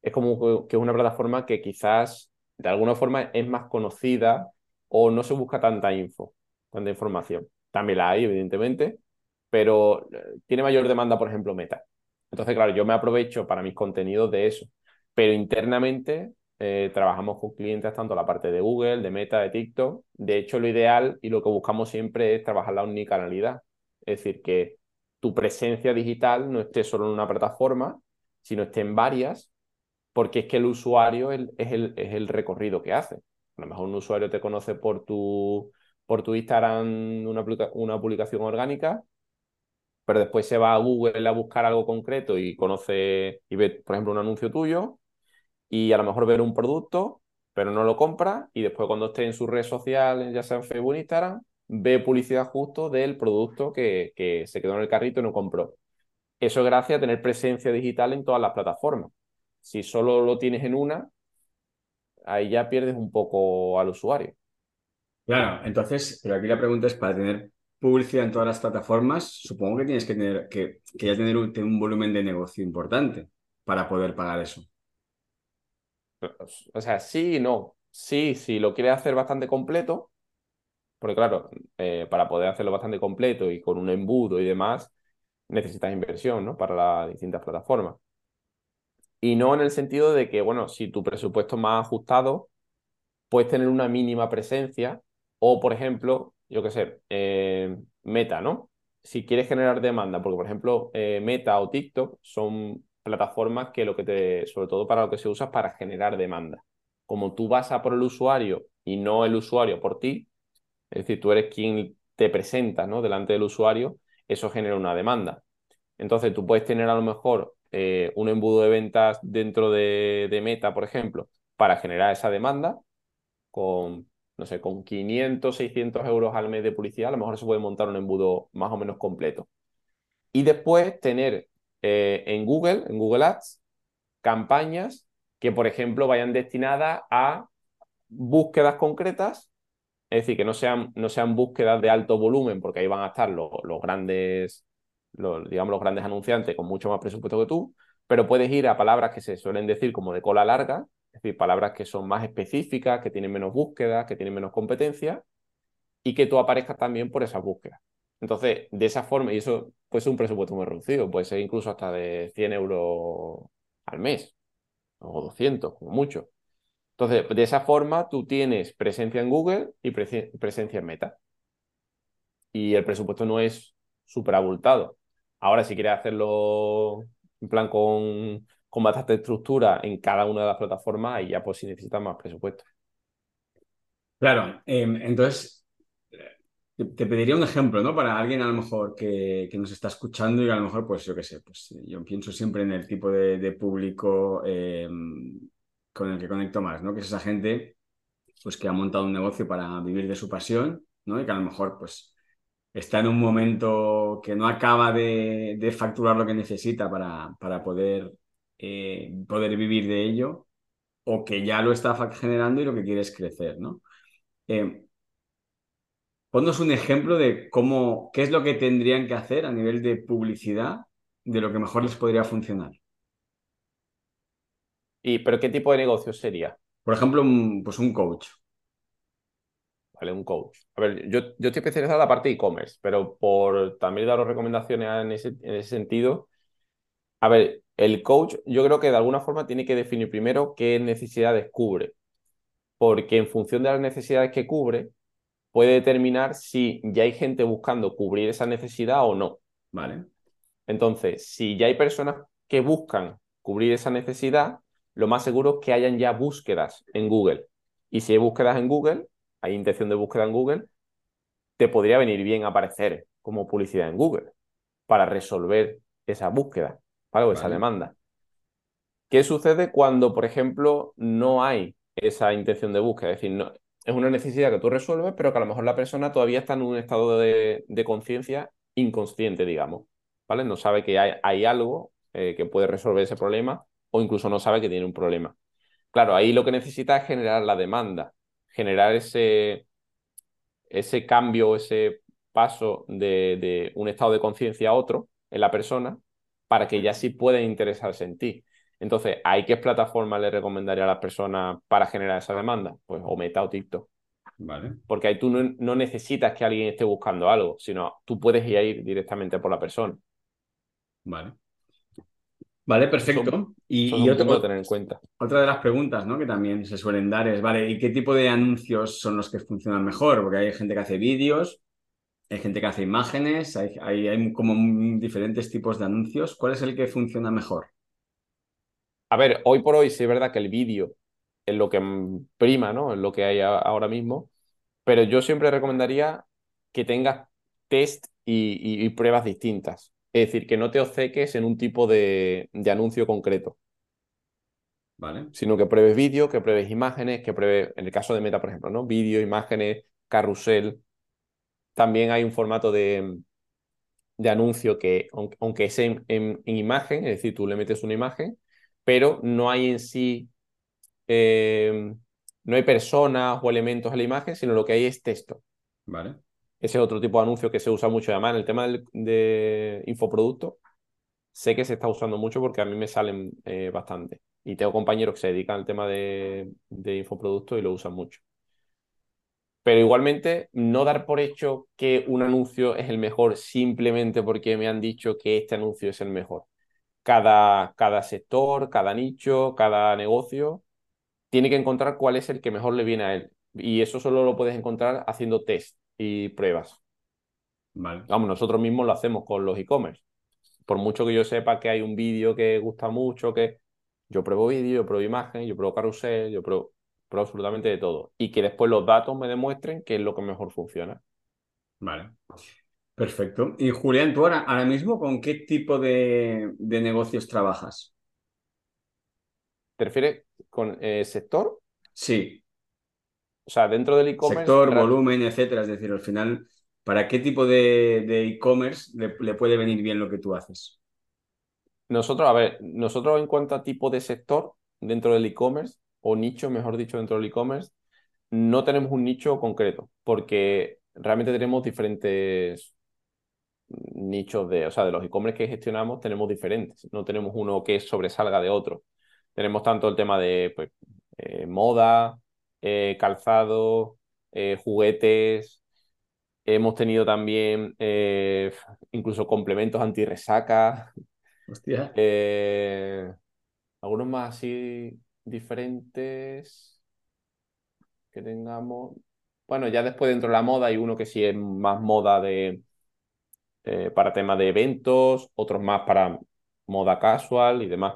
es como que es una plataforma que quizás de alguna forma es más conocida o no se busca tanta info, tanta información. También la hay, evidentemente, pero eh, tiene mayor demanda, por ejemplo, Meta. Entonces, claro, yo me aprovecho para mis contenidos de eso, pero internamente eh, trabajamos con clientes tanto la parte de Google, de Meta, de TikTok. De hecho, lo ideal y lo que buscamos siempre es trabajar la unicanalidad. Es decir, que tu presencia digital no esté solo en una plataforma, sino esté en varias, porque es que el usuario es, el, recorrido que hace. A lo mejor un usuario te conoce por tu, por tu Instagram una, una publicación orgánica, pero después se va a Google a buscar algo concreto y conoce y ve, por ejemplo, un anuncio tuyo y a lo mejor ver un producto, pero no lo compra y después cuando esté en su red social, ya sea en Facebook o Instagram, ve publicidad justo del producto que, que se quedó en el carrito y no compró. Eso es gracias a tener presencia digital en todas las plataformas. Si solo lo tienes en una, ahí ya pierdes un poco al usuario. Claro, entonces, pero aquí la pregunta es, para tener publicidad en todas las plataformas, supongo que tienes que tener que, que ya tener un, un, volumen de negocio importante para poder pagar eso. O sea, sí y no. Sí, si lo quieres hacer bastante completo, porque claro, eh, para poder hacerlo bastante completo y con un embudo y demás, necesitas inversión, ¿no? Para las distintas plataformas. Y no en el sentido de que, bueno, si tu presupuesto es más ajustado, puedes tener una mínima presencia o, por ejemplo, yo qué sé, eh, Meta, ¿no? Si quieres generar demanda, porque, por ejemplo, eh, Meta o TikTok son plataformas que lo que te, sobre todo para lo que se usa es para generar demanda. Como tú vas a por el usuario y no el usuario por ti, es decir, tú eres quien te presenta ¿no? delante del usuario, eso genera una demanda. Entonces, tú puedes tener a lo mejor eh, un embudo de ventas dentro de, Meta, por ejemplo, para generar esa demanda con, no sé, con 500, 600 euros al mes de publicidad, a lo mejor se puede montar un embudo más o menos completo. Y después tener eh, en Google, en Google Ads, campañas que, por ejemplo, vayan destinadas a búsquedas concretas es decir, que no sean, no sean búsquedas de alto volumen, porque ahí van a estar los, grandes, los, digamos, los grandes anunciantes con mucho más presupuesto que tú, pero puedes ir a palabras que se suelen decir como de cola larga, es decir, palabras que son más específicas, que tienen menos búsquedas, que tienen menos competencia, y que tú aparezcas también por esas búsquedas. Entonces, de esa forma, y eso puede ser un presupuesto muy reducido, puede ser incluso hasta de 100 euros al mes, o 200, como mucho. Entonces, de esa forma tú tienes presencia en Google y presencia en Meta. Y el presupuesto no es súper abultado. Ahora, si quieres hacerlo en plan con, con bastante estructura en cada una de las plataformas, ahí ya pues si necesitas más presupuesto. Claro, em, entonces te pediría un ejemplo, ¿no? Para alguien a lo mejor que, nos está escuchando y a lo mejor, pues yo qué sé, pues yo pienso siempre en el tipo de, público em, con el que conecto más, ¿no? Que es esa gente pues, que ha montado un negocio para vivir de su pasión, ¿no? Y que a lo mejor pues, está en un momento que no acaba de, facturar lo que necesita para, para poder, eh, poder vivir de ello. o que ya lo está generando y lo que quiere es crecer, ¿no? Eh, ponnos un ejemplo de cómo, qué es lo que tendrían que hacer a nivel de publicidad de lo que mejor les podría funcionar. ¿Y, ¿Pero qué tipo de negocio sería? Por ejemplo, un, pues un coach. ¿vale? Un coach. A ver, yo, yo estoy especializado en la parte de e-commerce, pero por también daros recomendaciones en ese, en ese sentido, a ver, el coach yo creo que de alguna forma tiene que definir primero qué necesidades cubre, porque en función de las necesidades que cubre, puede determinar si ya hay gente buscando cubrir esa necesidad o no. Vale. Entonces, si ya hay personas que buscan cubrir esa necesidad, lo más seguro es que hayan ya búsquedas en Google. Y si hay búsquedas en Google, hay intención de búsqueda en Google, te podría venir bien aparecer como publicidad en Google para resolver esa búsqueda, ¿vale? esa demanda. ¿Qué sucede cuando, por ejemplo, no hay esa intención de búsqueda? Es decir, no, es una necesidad que tú resuelves, pero que a lo mejor la persona todavía está en un estado de, conciencia inconsciente, digamos. ¿Vale? No sabe que hay, algo eh, que puede resolver ese problema o incluso no sabe que tiene un problema. Claro, ahí lo que necesita es generar la demanda generar ese, ese cambio, ese paso de, un estado de conciencia a otro en la persona para que ya sí pueda interesarse en ti. Entonces, ¿hay qué plataforma le recomendaría a las personas para generar esa demanda? Pues o Meta o TikTok. Vale. Porque ahí tú no, necesitas que alguien esté buscando algo, sino tú puedes ir directamente por la persona. Vale. Vale, perfecto. y, otro, tener en cuenta. Otra de las preguntas ¿no? que también se suelen dar es, vale, ¿y qué tipo de anuncios son los que funcionan mejor? Porque hay gente que hace vídeos, hay gente que hace imágenes, hay, hay, como diferentes tipos de anuncios. ¿Cuál es el que funciona mejor? A ver, hoy por hoy sí es verdad que el vídeo es lo que prima, ¿no? Es lo que hay ahora mismo, pero yo siempre recomendaría que tengas test y pruebas distintas. Es decir, que no te obceques en un tipo de, anuncio concreto. Vale. Sino que pruebes vídeo, que pruebes imágenes, que pruebes, en el caso de Meta, por ejemplo, ¿no? Vídeo, imágenes, carrusel. También hay un formato de, anuncio que, aunque es en, imagen, es decir, tú le metes una imagen, pero no hay en sí, eh, no hay personas o elementos en la imagen, sino lo que hay es texto. Vale. Ese es otro tipo de anuncio que se usa mucho. Además, en el tema de infoproducto, sé que se está usando mucho porque a mí me salen eh, bastante. Y tengo compañeros que se dedican al tema de, de infoproducto y lo usan mucho. Pero igualmente, no dar por hecho que un anuncio es el mejor simplemente porque me han dicho que este anuncio es el mejor. Cada, cada sector, cada nicho, cada negocio tiene que encontrar cuál es el que mejor le viene a él. Y eso solo lo puedes encontrar haciendo test y pruebas. Vale. Vamos, nosotros mismos lo hacemos con los e-commerce. Por mucho que yo sepa que hay un vídeo que gusta mucho, que yo pruebo vídeo, yo pruebo imagen, yo pruebo carrusel, yo pruebo, absolutamente de todo. Y que después los datos me demuestren qué es lo que mejor funciona. Vale. Perfecto. Y Julián, tú ahora, ahora mismo, ¿con qué tipo de, negocios trabajas? ¿Te refieres con eh, sector? Sí. O sea, dentro del e-commerce. Sector, volumen, etcétera. Es decir, al final, ¿para qué tipo de e-commerce le, puede venir bien lo que tú haces? Nosotros, a ver, nosotros en cuanto a tipo de sector dentro del e-commerce, o nicho, mejor dicho, dentro del e-commerce, no tenemos un nicho concreto, porque realmente tenemos diferentes nichos de, o sea, de los e-commerce que gestionamos tenemos diferentes, no tenemos uno que sobresalga de otro. Tenemos tanto el tema de pues, eh, moda, eh, calzado, eh, juguetes. Hemos tenido también incluso complementos anti-resaca. Hostia. algunos más así diferentes que tengamos. Bueno, ya después dentro de la moda hay uno que sí es más moda de para temas de eventos, otros más para moda casual y demás.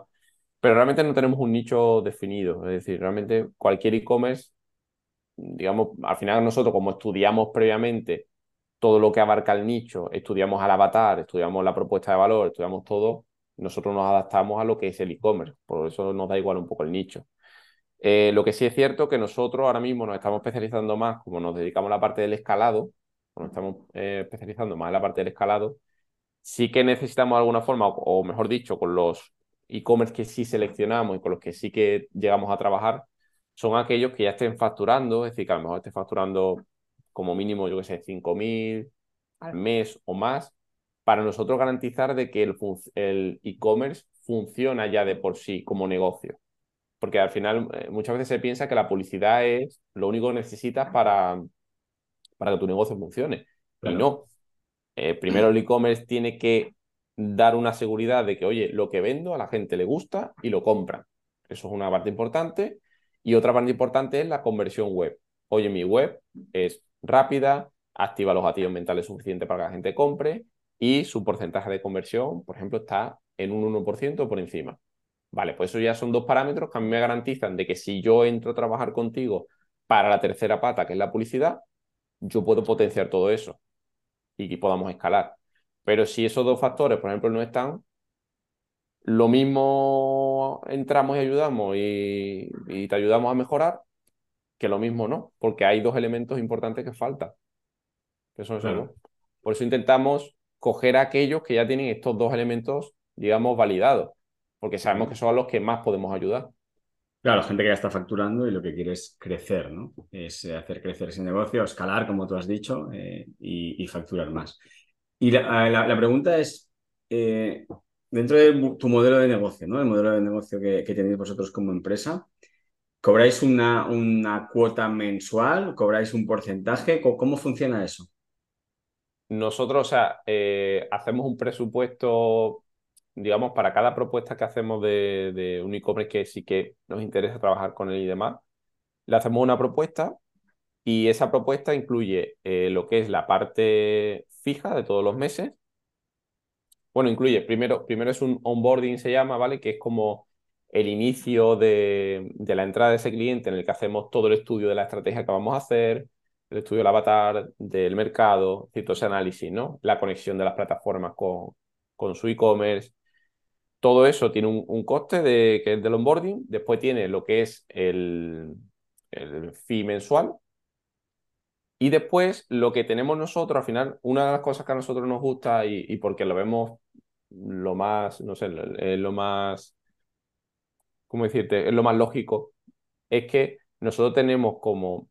Pero realmente no tenemos un nicho definido. Es decir, realmente cualquier e-commerce, digamos, al final nosotros como estudiamos previamente todo lo que abarca el nicho, estudiamos al avatar, estudiamos la propuesta de valor, estudiamos todo, nosotros nos adaptamos a lo que es el e-commerce. Por eso nos da igual un poco el nicho. Eh, lo que sí es cierto que nosotros ahora mismo nos estamos especializando más, como nos dedicamos a la parte del escalado, nos estamos eh, especializando más en la parte del escalado, sí que necesitamos de alguna forma, o mejor dicho, con los e-commerce que sí seleccionamos y con los que sí que llegamos a trabajar son aquellos que ya estén facturando, es decir, que a lo mejor estén facturando como mínimo, yo que sé, 5.000 al mes o más, para nosotros garantizar de que el e-commerce funciona ya de por sí como negocio. Porque al final eh, muchas veces se piensa que la publicidad es lo único que necesitas para, para que tu negocio funcione. Y no. Eh, primero el e-commerce tiene que dar una seguridad de que, oye, lo que vendo a la gente le gusta y lo compran. Eso es una parte importante. Y otra parte importante es la conversión web. Oye, mi web es rápida, activa los gatillos mentales suficientes para que la gente compre y su porcentaje de conversión, por ejemplo, está en un 1% por encima. Vale, pues eso ya son dos parámetros que a mí me garantizan de que si yo entro a trabajar contigo para la tercera pata, que es la publicidad, yo puedo potenciar todo eso y que podamos escalar. Pero si esos dos factores, por ejemplo, no están, lo mismo entramos y ayudamos y, te ayudamos a mejorar, que lo mismo no, porque hay dos elementos importantes que faltan. Que son Por eso intentamos coger a aquellos que ya tienen estos dos elementos, digamos, validados, porque sabemos que son los que más podemos ayudar. Claro, gente que ya está facturando y lo que quiere es crecer, ¿no? Es eh, hacer crecer ese negocio, escalar, como tú has dicho, eh, y, facturar más. Y la, pregunta es, eh, dentro de tu modelo de negocio, ¿no? El modelo de negocio que, tenéis vosotros como empresa, ¿cobráis una, una, cuota mensual? ¿Cobráis un porcentaje? ¿Cómo, funciona eso? Nosotros, o sea, hacemos un presupuesto digamos, para cada propuesta que hacemos de, de un e-commerce que sí que nos interesa trabajar con él y demás, le hacemos una propuesta y esa propuesta incluye eh, lo que es la parte fija de todos los meses. Bueno, incluye, primero, primero es un onboarding, se llama, ¿vale? Que es como el inicio de, de, la entrada de ese cliente en el que hacemos todo el estudio de la estrategia que vamos a hacer, el estudio del avatar, del mercado, ciertos análisis, ¿no? La conexión de las plataformas con, con su e-commerce, todo eso tiene un, coste de, que es del onboarding, después tiene lo que es el, el fee mensual, y después lo que tenemos nosotros, al final, una de las cosas que a nosotros nos gusta y, porque lo vemos lo más, no sé, es lo más, ¿cómo decirte? Es lo más lógico, es que nosotros tenemos como,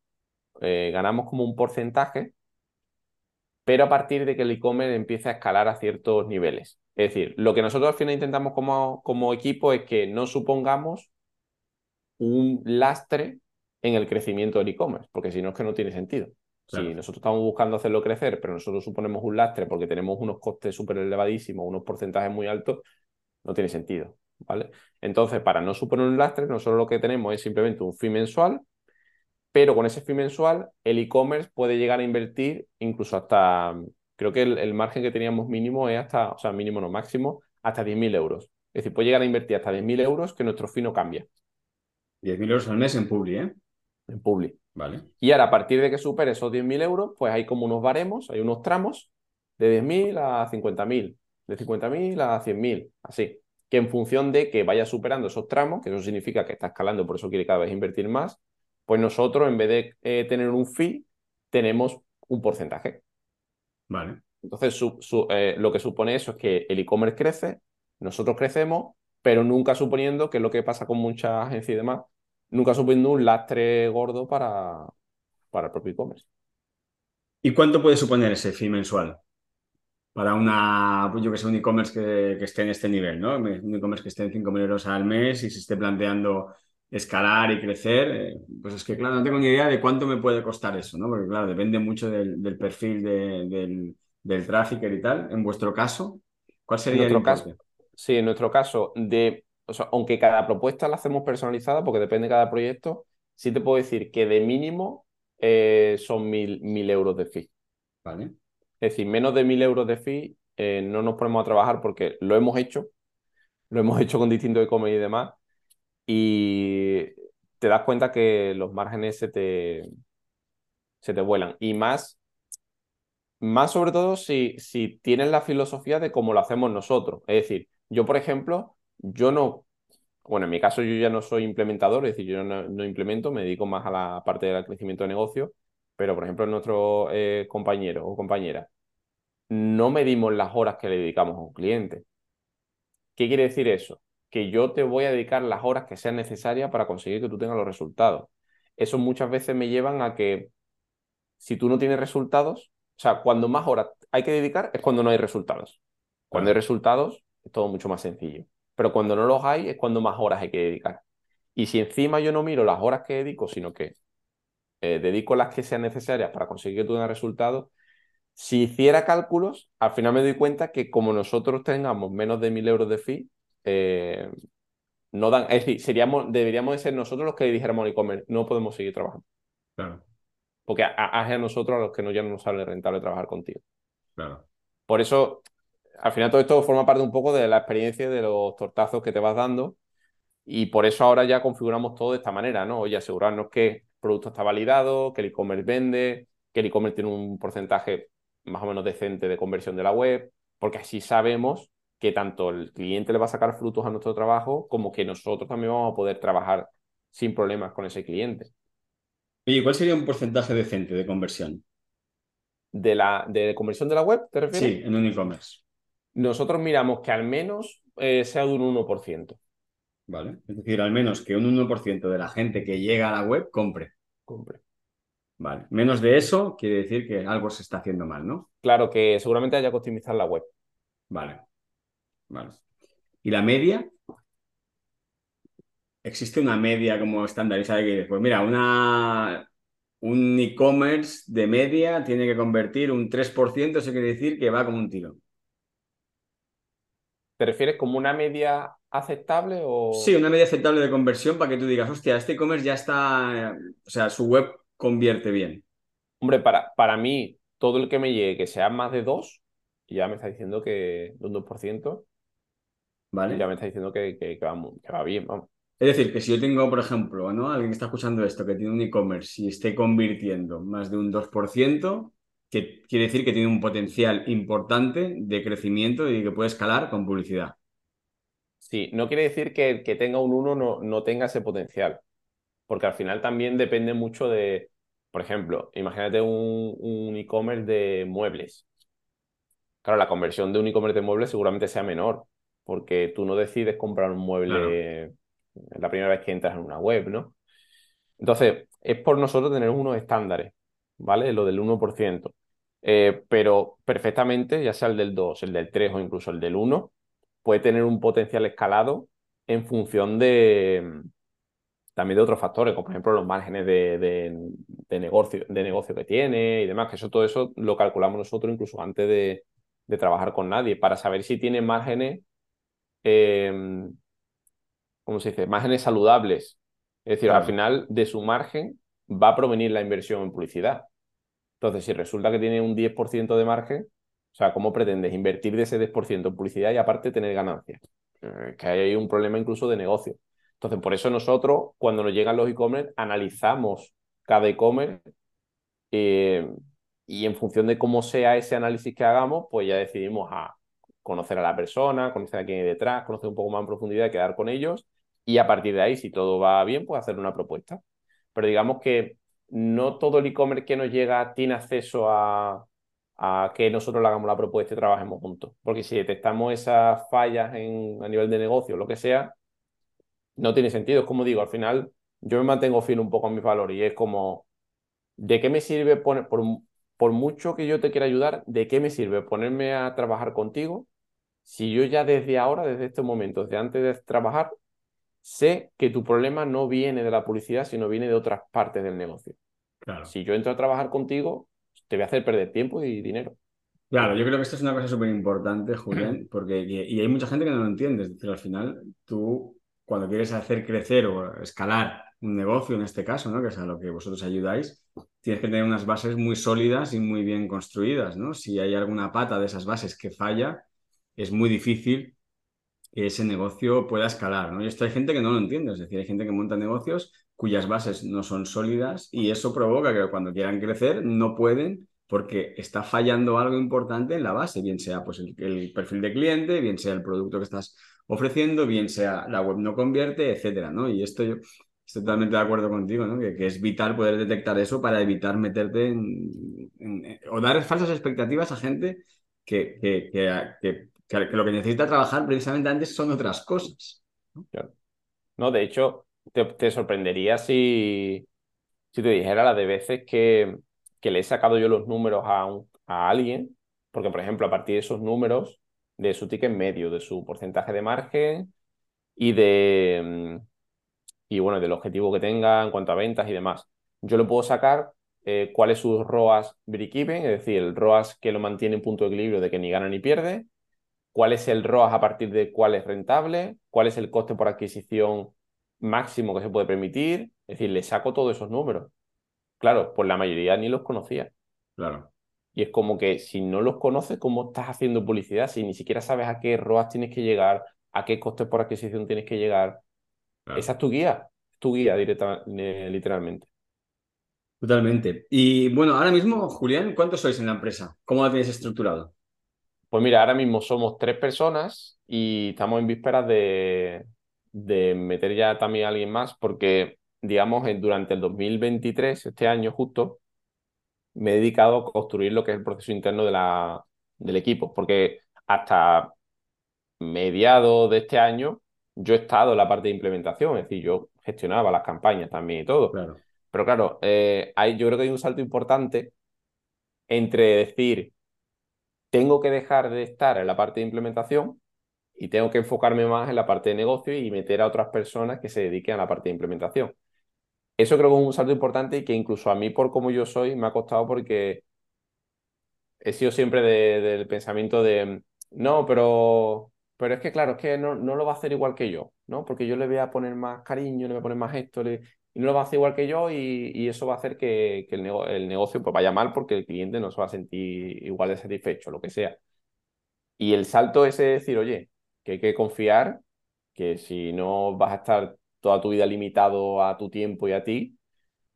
eh, ganamos como un porcentaje, pero a partir de que el e-commerce empiece a escalar a ciertos niveles. Es decir, lo que nosotros al final intentamos como, como equipo es que no supongamos un lastre en el crecimiento del e-commerce, porque si no es que no tiene sentido. Si nosotros estamos buscando hacerlo crecer, pero nosotros suponemos un lastre porque tenemos unos costes súper elevadísimos, unos porcentajes muy altos, no tiene sentido. ¿vale? Entonces, para no suponer un lastre, nosotros lo que tenemos es simplemente un fee mensual, pero con ese fee mensual, el e-commerce puede llegar a invertir incluso hasta creo que el, margen que teníamos mínimo es hasta, o sea, mínimo no máximo, hasta 10.000 euros. Es decir, puede llegar a invertir hasta 10.000 euros que nuestro fin no cambia. 10.000 euros al mes en Publi, ¿eh? En Publi. Vale. Y ahora, a partir de que supere esos 10.000 euros, pues hay como unos baremos, hay unos tramos de 10.000 a 50.000, de 50.000 a 100.000, así. Que en función de que vaya superando esos tramos, que eso significa que está escalando, por eso quiere cada vez invertir más, pues nosotros, en vez de eh, tener un fee, tenemos un porcentaje. Vale. Entonces, eh, lo que supone eso es que el e-commerce crece, nosotros crecemos, pero nunca suponiendo, que es lo que pasa con muchas agencias y demás, nunca suponiendo un lastre gordo para, para el propio e-commerce. ¿Y cuánto puede suponer ese fee mensual? Para una, pues yo que sé, un e-commerce que, esté en este nivel, ¿no? Un e-commerce que esté en 5.000 euros al mes y se esté planteando escalar y crecer, eh, pues es que, claro, no tengo ni idea de cuánto me puede costar eso, ¿no? Porque, claro, depende mucho del, perfil del, del trafficker y tal. En vuestro caso, ¿cuál sería el caso? Sí, en nuestro caso, de, o sea, aunque cada propuesta la hacemos personalizada, porque depende de cada proyecto, sí te puedo decir que de mínimo eh, son mil, mil, euros de fee. Vale. Es decir, menos de mil euros de fee eh, no nos ponemos a trabajar porque lo hemos hecho, lo hemos hecho con distintos e-commerce y demás, y te das cuenta que los márgenes se te, se te vuelan. Y más, más sobre todo si, si tienes la filosofía de cómo lo hacemos nosotros. Es decir, yo, por ejemplo, yo no, bueno, en mi caso yo ya no soy implementador, es decir, yo no, implemento, me dedico más a la parte del crecimiento de negocio, pero, por ejemplo, nuestro eh, compañero o compañera, no medimos las horas que le dedicamos a un cliente. ¿Qué quiere decir eso? Que yo te voy a dedicar las horas que sean necesarias para conseguir que tú tengas los resultados. Eso muchas veces me llevan a que si tú no tienes resultados, o sea, cuando más horas hay que dedicar es cuando no hay resultados. Cuando hay resultados es todo mucho más sencillo. Pero cuando no los hay es cuando más horas hay que dedicar. Y si encima yo no miro las horas que dedico, sino que eh, dedico las que sean necesarias para conseguir que tú tengas resultados, si hiciera cálculos, al final me doy cuenta que como nosotros tengamos menos de mil euros de fee, eh, no dan, es decir, seríamos, deberíamos de ser nosotros los que dijéramos al e-commerce, no podemos seguir trabajando. Claro. Porque es a, nosotros a los que no, ya no nos sale rentable trabajar contigo. Claro. Por eso, al final todo esto forma parte un poco de la experiencia de los tortazos que te vas dando y por eso ahora ya configuramos todo de esta manera, ¿no? Oye, asegurarnos que el producto está validado, que el e-commerce vende, que el e-commerce tiene un porcentaje más o menos decente de conversión de la web, porque así sabemos que tanto el cliente le va a sacar frutos a nuestro trabajo como que nosotros también vamos a poder trabajar sin problemas con ese cliente. ¿Y ¿cuál sería un porcentaje decente de conversión? ¿De la de conversión de la web, te refieres? Sí, en un e-commerce. Nosotros miramos que al menos eh, sea de un 1%. Vale. Es decir, al menos que un 1% de la gente que llega a la web compre. Compre. Vale. Menos de eso quiere decir que algo se está haciendo mal, ¿no? Claro, que seguramente haya que optimizar la web. Vale. Vale. ¿Y la media? ¿Existe una media como estandarizada que, pues mira, una, un e-commerce de media tiene que convertir un 3%, eso quiere decir que va como un tiro? ¿Te refieres como una media aceptable o...? Sí, una media aceptable de conversión para que tú digas, hostia, este e-commerce ya está, o sea, su web convierte bien. Hombre, para, para mí, todo el que me llegue que sea más de 2, ya me está diciendo que de un 2%, ¿Vale? ya me está diciendo que, que, va, bien, vamos. Es decir, que si yo tengo, por ejemplo, ¿no? Alguien que está escuchando esto, que tiene un e-commerce y esté convirtiendo más de un 2%, que quiere decir que tiene un potencial importante de crecimiento y que puede escalar con publicidad. Sí, no quiere decir que el que tenga un 1 no, no tenga ese potencial, porque al final también depende mucho de, por ejemplo, imagínate un, un e-commerce de muebles. Claro, la conversión de un e-commerce de muebles seguramente sea menor, porque tú no decides comprar un mueble la primera vez que entras en una web, ¿no? Entonces, es por nosotros tener unos estándares, ¿vale? Lo del 1%. Eh, pero perfectamente, ya sea el del 2, el del 3 o incluso el del 1, puede tener un potencial escalado en función de también de otros factores, como por ejemplo los márgenes de, negocio, de negocio que tiene y demás, que eso todo eso lo calculamos nosotros incluso antes de, trabajar con nadie, para saber si tiene márgenes, eh, ¿cómo se dice? Márgenes saludables. Es decir, al final de su margen va a provenir la inversión en publicidad. Entonces, si resulta que tiene un 10% de margen, o sea, ¿cómo pretendes invertir de ese 10% en publicidad y aparte tener ganancias? Eh, que hay un problema incluso de negocio. Entonces, por eso nosotros, cuando nos llegan los e-commerce, analizamos cada e-commerce eh, y en función de cómo sea ese análisis que hagamos, pues ya decidimos a conocer a la persona, conocer a quién hay detrás, conocer un poco más en profundidad, quedar con ellos y a partir de ahí, si todo va bien, pues hacer una propuesta. Pero digamos que no todo el e-commerce que nos llega tiene acceso a, que nosotros le hagamos la propuesta y trabajemos juntos. Porque si detectamos esas fallas en, a nivel de negocio, lo que sea, no tiene sentido. Es como digo, al final yo me mantengo fiel un poco a mi valor y es como, ¿de qué me sirve poner, por mucho que yo te quiera ayudar, ¿de qué me sirve ponerme a trabajar contigo si yo ya desde ahora, desde este momento, desde antes de trabajar, sé que tu problema no viene de la publicidad, sino viene de otras partes del negocio. Claro. Si yo entro a trabajar contigo, te voy a hacer perder tiempo y dinero. Claro, yo creo que esto es una cosa súper importante, Julián, porque y hay mucha gente que no lo entiende. Es decir, al final, tú cuando quieres hacer crecer o escalar un negocio, en este caso, ¿no? que es a lo que vosotros ayudáis, tienes que tener unas bases muy sólidas y muy bien construidas. ¿no? Si hay alguna pata de esas bases que falla, es muy difícil que ese negocio pueda escalar, ¿no? Y esto hay gente que no lo entiende, es decir, hay gente que monta negocios cuyas bases no son sólidas y eso provoca que cuando quieran crecer no pueden porque está fallando algo importante en la base, bien sea pues el, perfil de cliente, bien sea el producto que estás ofreciendo, bien sea la web no convierte, etcétera, ¿no? Y esto yo estoy totalmente de acuerdo contigo, ¿no? Que, es vital poder detectar eso para evitar meterte en, o dar falsas expectativas a gente que, que, que, que lo que necesita trabajar precisamente antes son otras cosas. ¿no? De hecho, te, sorprendería si, si te dijera la de veces que, que le he sacado yo los números a, a alguien, porque por ejemplo, a partir de esos números, de su ticket medio, de su porcentaje de margen y de mm, y bueno, del objetivo que tenga en cuanto a ventas y demás. Yo le puedo sacar eh, cuál es su ROAS break-even, es decir, el ROAS que lo mantiene en punto de equilibrio de que ni gana ni pierde, cuál es el ROAS a partir de cuál es rentable, cuál es el coste por adquisición máximo que se puede permitir, es decir, le saco todos esos números. Claro, pues la mayoría ni los conocía. Claro. Y es como que si no los conoces, ¿cómo estás haciendo publicidad? Si ni siquiera sabes a qué ROAS tienes que llegar, a qué costes por adquisición tienes que llegar. Esa es tu guía, tu guía directa, eh, literalmente. Totalmente. Y bueno, ahora mismo, Julián, ¿cuántos sois en la empresa? ¿Cómo la tienes estructurado? Pues mira, ahora mismo somos tres personas y estamos en vísperas de, de meter ya también a alguien más porque, digamos, durante el 2023, este año justo, me he dedicado a construir lo que es el proceso interno de la, del equipo, porque hasta mediados de este año yo he estado en la parte de implementación, es decir, yo gestionaba las campañas también y todo. Pero claro, eh, hay, yo creo que hay un salto importante entre decir, tengo que dejar de estar en la parte de implementación y tengo que enfocarme más en la parte de negocio y meter a otras personas que se dediquen a la parte de implementación. Eso creo que es un salto importante y que incluso a mí, por como yo soy, me ha costado porque he sido siempre del pensamiento de, no, pero, pero es que claro, es que no, no, lo va a hacer igual que yo, ¿no? Porque yo le voy a poner más cariño, le voy a poner más esto, y no lo va a hacer igual que yo y, eso va a hacer que, el, el, negocio pues, vaya mal porque el cliente no se va a sentir igual de satisfecho, lo que sea. Y el salto ese es decir, oye, que hay que confiar que si no vas a estar toda tu vida limitado a tu tiempo y a ti,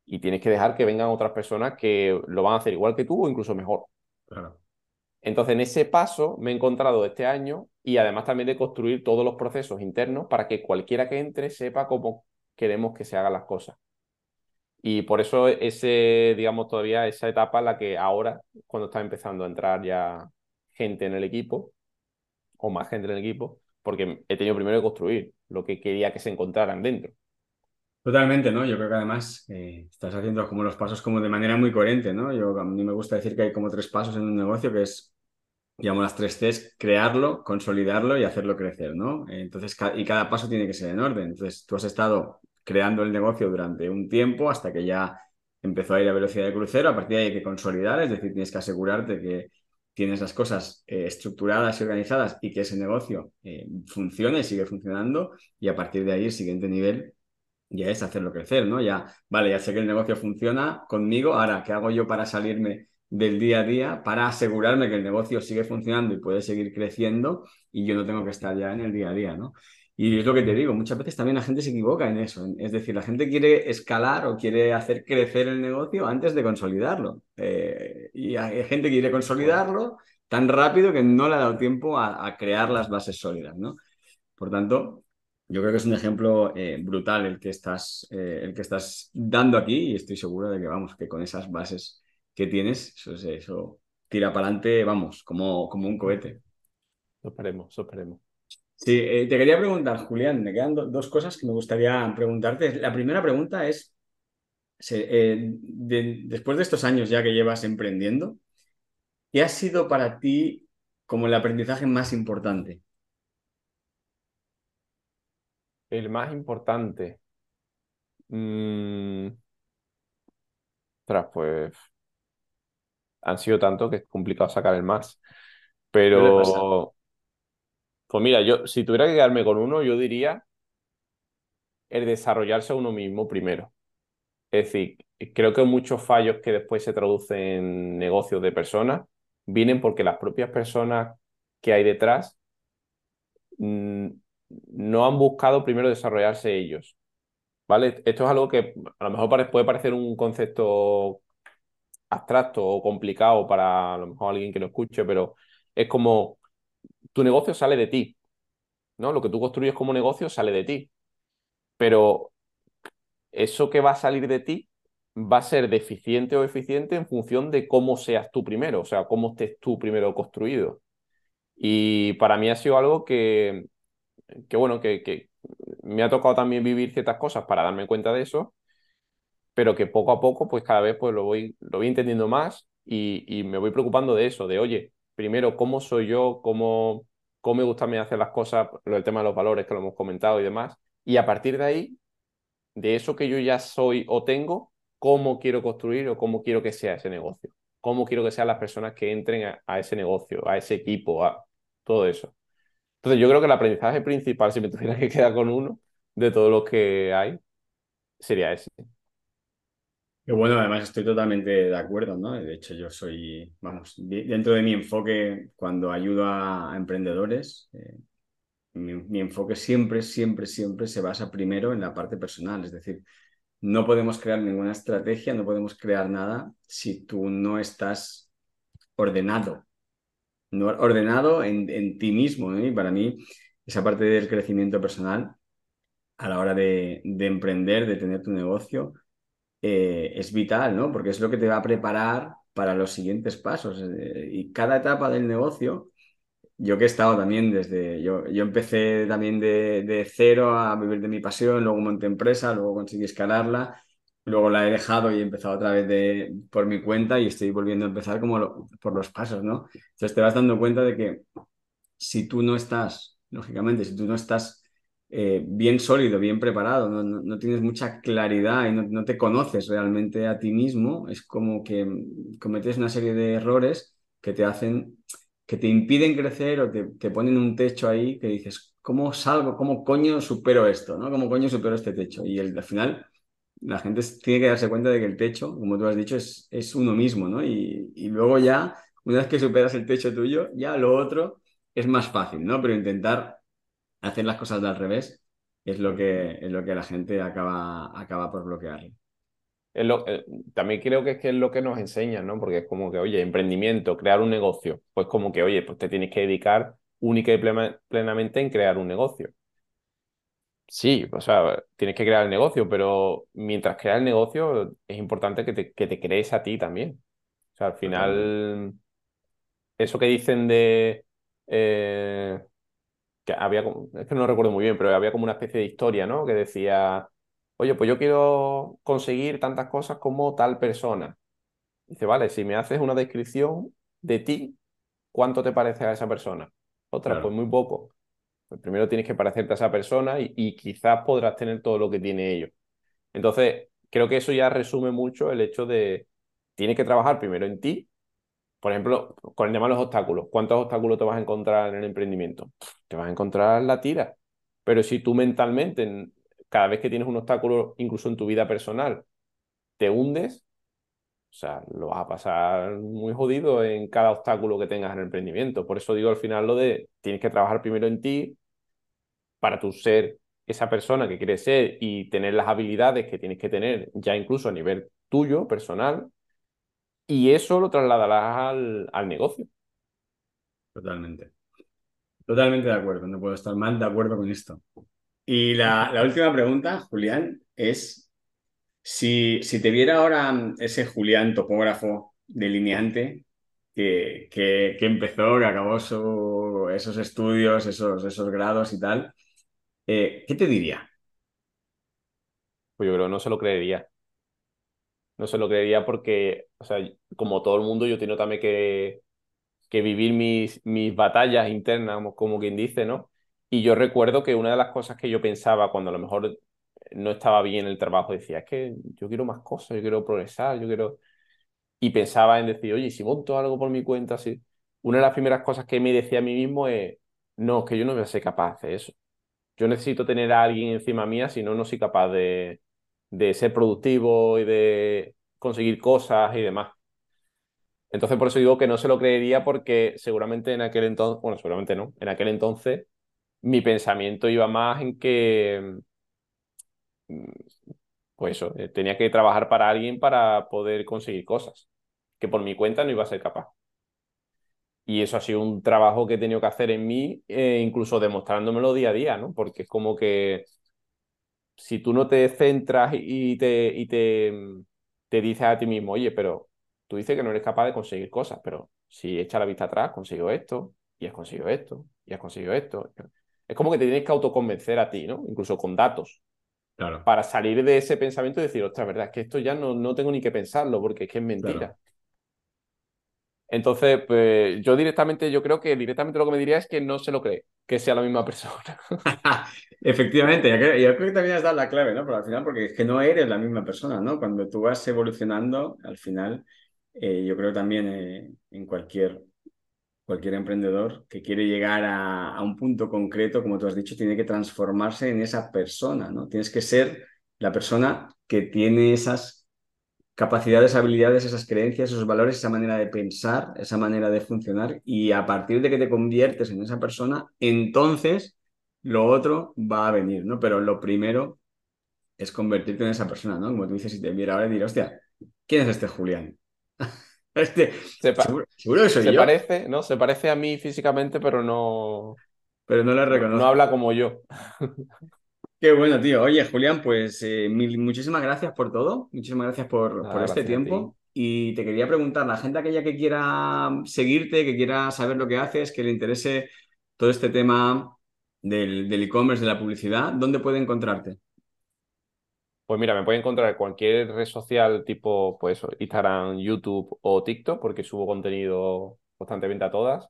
y tienes que dejar que vengan otras personas que lo van a hacer igual que tú o incluso mejor. Entonces, en ese paso me he encontrado este año y además también de construir todos los procesos internos para que cualquiera que entre sepa cómo queremos que se hagan las cosas. Y por eso ese, digamos, todavía esa etapa la que ahora, cuando está empezando a entrar ya gente en el equipo, o más gente en el equipo, porque he tenido primero que construir lo que quería que se encontraran dentro. Totalmente, ¿no? Yo creo que además eh, estás haciendo como los pasos como de manera muy coherente, ¿no? Yo, a mí me gusta decir que hay como tres pasos en un negocio que es, llamo las tres Cs, crearlo, consolidarlo y hacerlo crecer, ¿no? Entonces, y cada paso tiene que ser en orden. Entonces, tú has estado creando el negocio durante un tiempo hasta que ya empezó a ir a velocidad de crucero, a partir de ahí hay que consolidar, es decir, tienes que asegurarte que tienes las cosas eh, estructuradas y organizadas y que ese negocio eh, funcione, sigue funcionando y a partir de ahí el siguiente nivel ya es hacerlo crecer, ¿no? Ya, vale, ya sé que el negocio funciona conmigo, ahora, ¿qué hago yo para salirme del día a día, para asegurarme que el negocio sigue funcionando y puede seguir creciendo y yo no tengo que estar ya en el día a día, ¿no? Y es lo que te digo, muchas veces también la gente se equivoca en eso. Es decir, la gente quiere escalar o quiere hacer crecer el negocio antes de consolidarlo. Eh, y hay gente que quiere consolidarlo tan rápido que no le ha dado tiempo a, crear las bases sólidas, ¿no? Por tanto, yo creo que es un ejemplo eh, brutal el que, estás, eh, el que estás dando aquí y estoy seguro de que, vamos, que con esas bases que tienes, eso, eso tira para adelante, vamos, como, como un cohete. Lo esperemos, esperemos. Sí, eh, te quería preguntar, Julián, me quedan dos cosas que me gustaría preguntarte. La primera pregunta es, eh, después de estos años ya que llevas emprendiendo, ¿qué ha sido para ti como el aprendizaje más importante? El más importante. Mm, pues han sido tanto que es complicado sacar el más. Pero pues mira, yo si tuviera que quedarme con uno, yo diría el desarrollarse a uno mismo primero. Es decir, creo que muchos fallos que después se traducen en negocios de personas vienen porque las propias personas que hay detrás mm, no han buscado primero desarrollarse ellos. ¿Vale? Esto es algo que a lo mejor puede parecer un concepto abstracto o complicado para a lo mejor alguien que lo escuche, pero es como tu negocio sale de ti, ¿no? Lo que tú construyes como negocio sale de ti, pero eso que va a salir de ti va a ser deficiente o eficiente en función de cómo seas tú primero, o sea, cómo estés tú primero construido. Y para mí ha sido algo que, que bueno, que, me ha tocado también vivir ciertas cosas para darme cuenta de eso, pero que poco a poco, pues cada vez pues lo voy, lo voy entendiendo más y, y me voy preocupando de eso, de oye, primero, ¿cómo soy yo? ¿Cómo, cómo me gusta a hacer las cosas? El tema de los valores que lo hemos comentado y demás. Y a partir de ahí, de eso que yo ya soy o tengo, ¿cómo quiero construir o cómo quiero que sea ese negocio? ¿Cómo quiero que sean las personas que entren a, ese negocio, a ese equipo, a todo eso? Entonces, yo creo que el aprendizaje principal, si me tuviera que quedar con uno de todos los que hay, sería ese. Bueno, además estoy totalmente de acuerdo, ¿no? De hecho, yo soy, vamos, dentro de mi enfoque, cuando ayudo a, emprendedores, eh, mi, enfoque siempre, siempre, siempre se basa primero en la parte personal. Es decir, no podemos crear ninguna estrategia, no podemos crear nada si tú no estás ordenado. No, ordenado en, en ti mismo. ¿eh? Y para mí, esa parte del crecimiento personal a la hora de, de emprender, de tener tu negocio, eh, es vital, ¿no? Porque es lo que te va a preparar para los siguientes pasos. Eh, y cada etapa del negocio, yo que he estado también desde, yo, yo empecé también de, cero a vivir de mi pasión, luego monté empresa, luego conseguí escalarla, luego la he dejado y he empezado otra vez de, por mi cuenta y estoy volviendo a empezar como por los pasos, ¿no? Entonces te vas dando cuenta de que si tú no estás, lógicamente, si tú no estás eh, bien sólido, bien preparado, no, tienes mucha claridad y no, te conoces realmente a ti mismo, es como que cometes una serie de errores que te hacen, que te impiden crecer o te, ponen un techo ahí que dices, ¿cómo salgo? ¿Cómo coño supero esto? ¿no? ¿Cómo coño supero este techo? Y al final la gente tiene que darse cuenta de que el techo, como tú has dicho, es, es uno mismo, ¿no? Y, y luego ya, una vez que superas el techo tuyo, ya lo otro es más fácil, ¿no? Pero intentar hacer las cosas de al revés es lo que, es lo que la gente acaba, acaba por bloquear. Eh, también creo que es, que es lo que nos enseñan, ¿no? Porque es como que, oye, emprendimiento, crear un negocio, pues como que, oye, pues te tienes que dedicar única y plenamente en crear un negocio. Sí, o sea, tienes que crear el negocio, pero mientras creas el negocio es importante que te, que te crees a ti también. O sea, al final, eso que dicen de... Eh, que había, es que no recuerdo muy bien, pero había como una especie de historia, ¿no? Que decía, oye, pues yo quiero conseguir tantas cosas como tal persona. Dice, vale, si me haces una descripción de ti, ¿cuánto te parece a esa persona? Otra, pues muy poco. Pues primero tienes que parecerte a esa persona y, y, quizás podrás tener todo lo que tiene ellos. Entonces, creo que eso ya resume mucho el hecho de, tienes que trabajar primero en ti por ejemplo, con el tema de los obstáculos, ¿cuántos obstáculos te vas a encontrar en el emprendimiento? Te vas a encontrar la tira. Pero si tú mentalmente, cada vez que tienes un obstáculo, incluso en tu vida personal, te hundes, o sea, lo vas a pasar muy jodido en cada obstáculo que tengas en el emprendimiento. Por eso digo al final lo de tienes que trabajar primero en ti para tu ser esa persona que quieres ser y tener las habilidades que tienes que tener ya incluso a nivel tuyo, personal, y eso lo trasladarás al, al negocio. Totalmente. Totalmente de acuerdo, no puedo estar mal de acuerdo con esto. Y la, la última pregunta, Julián, es si, si, te viera ahora ese Julián topógrafo delineante que, que, que empezó, que acabó su, esos estudios, esos, esos grados y tal, eh, ¿qué te diría? Pues yo creo que no se lo creería no se lo creería porque, o sea, como todo el mundo, yo tengo también que, que vivir mis, mis batallas internas, como quien dice, ¿no? Y yo recuerdo que una de las cosas que yo pensaba cuando a lo mejor no estaba bien el trabajo, decía, es que yo quiero más cosas, yo quiero progresar, yo quiero... Y pensaba en decir, oye, si monto algo por mi cuenta, así. Una de las primeras cosas que me decía a mí mismo es, no, es que yo no voy a ser capaz de eso. Yo necesito tener a alguien encima mía, si no, no soy capaz de, de ser productivo y de conseguir cosas y demás. Entonces, por eso digo que no se lo creería porque seguramente en aquel entonces, bueno, seguramente no, en aquel entonces mi pensamiento iba más en que, mm, pues eso, eh, tenía que trabajar para alguien para poder conseguir cosas, que por mi cuenta no iba a ser capaz. Y eso ha sido un trabajo que he tenido que hacer en mí, eh, incluso demostrándomelo día a día, ¿no? Porque es como que si tú no te centras y te, y te, te dices a ti mismo, oye, pero tú dices que no eres capaz de conseguir cosas, pero si echa la vista atrás, consigo esto, y has conseguido esto, y has conseguido esto. es como que te tienes que autoconvencer a ti, ¿no? Incluso con datos. Claro. Para salir de ese pensamiento y decir, ostras, verdad, es que esto ya no, no tengo ni que pensarlo porque es que es mentira. Entonces, pues yo directamente, yo creo que directamente lo que me diría es que no se lo cree, que sea la misma persona. Efectivamente, yo creo, que también has dado la clave, ¿no? Pero al final, porque es que no eres la misma persona, ¿no? Cuando tú vas evolucionando, al final, eh, yo creo también eh, en cualquier, cualquier emprendedor que quiere llegar a, a, un punto concreto, como tú has dicho, tiene que transformarse en esa persona, ¿no? Tienes que ser la persona que tiene esas capacidades, habilidades, esas creencias, esos valores, esa manera de pensar, esa manera de funcionar y a partir de que te conviertes en esa persona, entonces lo otro va a venir, ¿no? Pero lo primero es convertirte en esa persona, ¿no? Como tú dices, si te viera ahora y diré, hostia, ¿quién es este Julián? este, se seguro, que soy se parece, ¿no? Se parece a mí físicamente, pero no... Pero no le reconozco. no habla como yo. Qué bueno, tío. Oye, Julián, pues eh, muchísimas gracias por todo. Muchísimas gracias por, este tiempo. Y te quería preguntar, la gente aquella que quiera seguirte, que quiera saber lo que haces, que le interese todo este tema del e-commerce, de la publicidad, ¿dónde puede encontrarte? Pues mira, me puede encontrar en cualquier red social tipo, pues Instagram, YouTube o TikTok, porque subo contenido constantemente a todas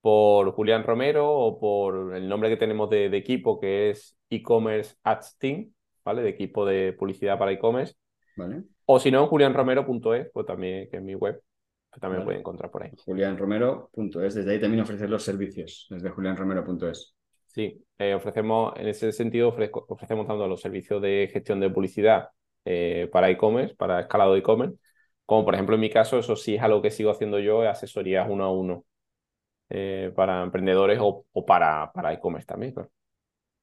por Julián Romero o por el nombre que tenemos de, equipo, que es e-commerce ads team, ¿vale? De equipo de publicidad para e-commerce. Vale. O si no, en julianromero.es, pues también, que es mi web, pues también puede encontrar por ahí. Julianromero.es, desde ahí también ofreces los servicios, desde julianromero.es. Sí, eh, ofrecemos, en ese sentido, ofrecemos tanto los servicios de gestión de publicidad eh, para e-commerce, para escalado de e-commerce, como por ejemplo en mi caso, eso sí es algo que sigo haciendo yo, asesorías uno a uno eh, para emprendedores o, para, para e-commerce también.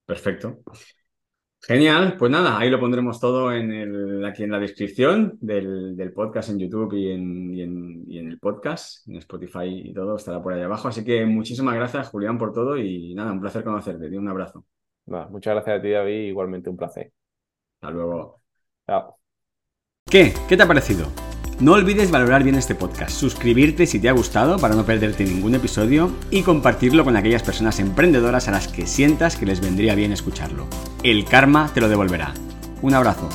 Perfecto. Genial, pues nada, ahí lo pondremos todo en el, aquí en la descripción del, podcast en YouTube y en, y, en, el podcast, en Spotify y todo, estará por ahí abajo. Así que muchísimas gracias, Julián, por todo y nada, un placer conocerte. Un abrazo. muchas gracias a ti, David, igualmente un placer. Hasta luego. Chao. ¿Qué? ¿Qué te ha parecido? No olvides valorar bien este podcast, suscribirte si te ha gustado para no perderte ningún episodio y compartirlo con aquellas personas emprendedoras a las que sientas que les vendría bien escucharlo. El karma te lo devolverá. Un abrazo.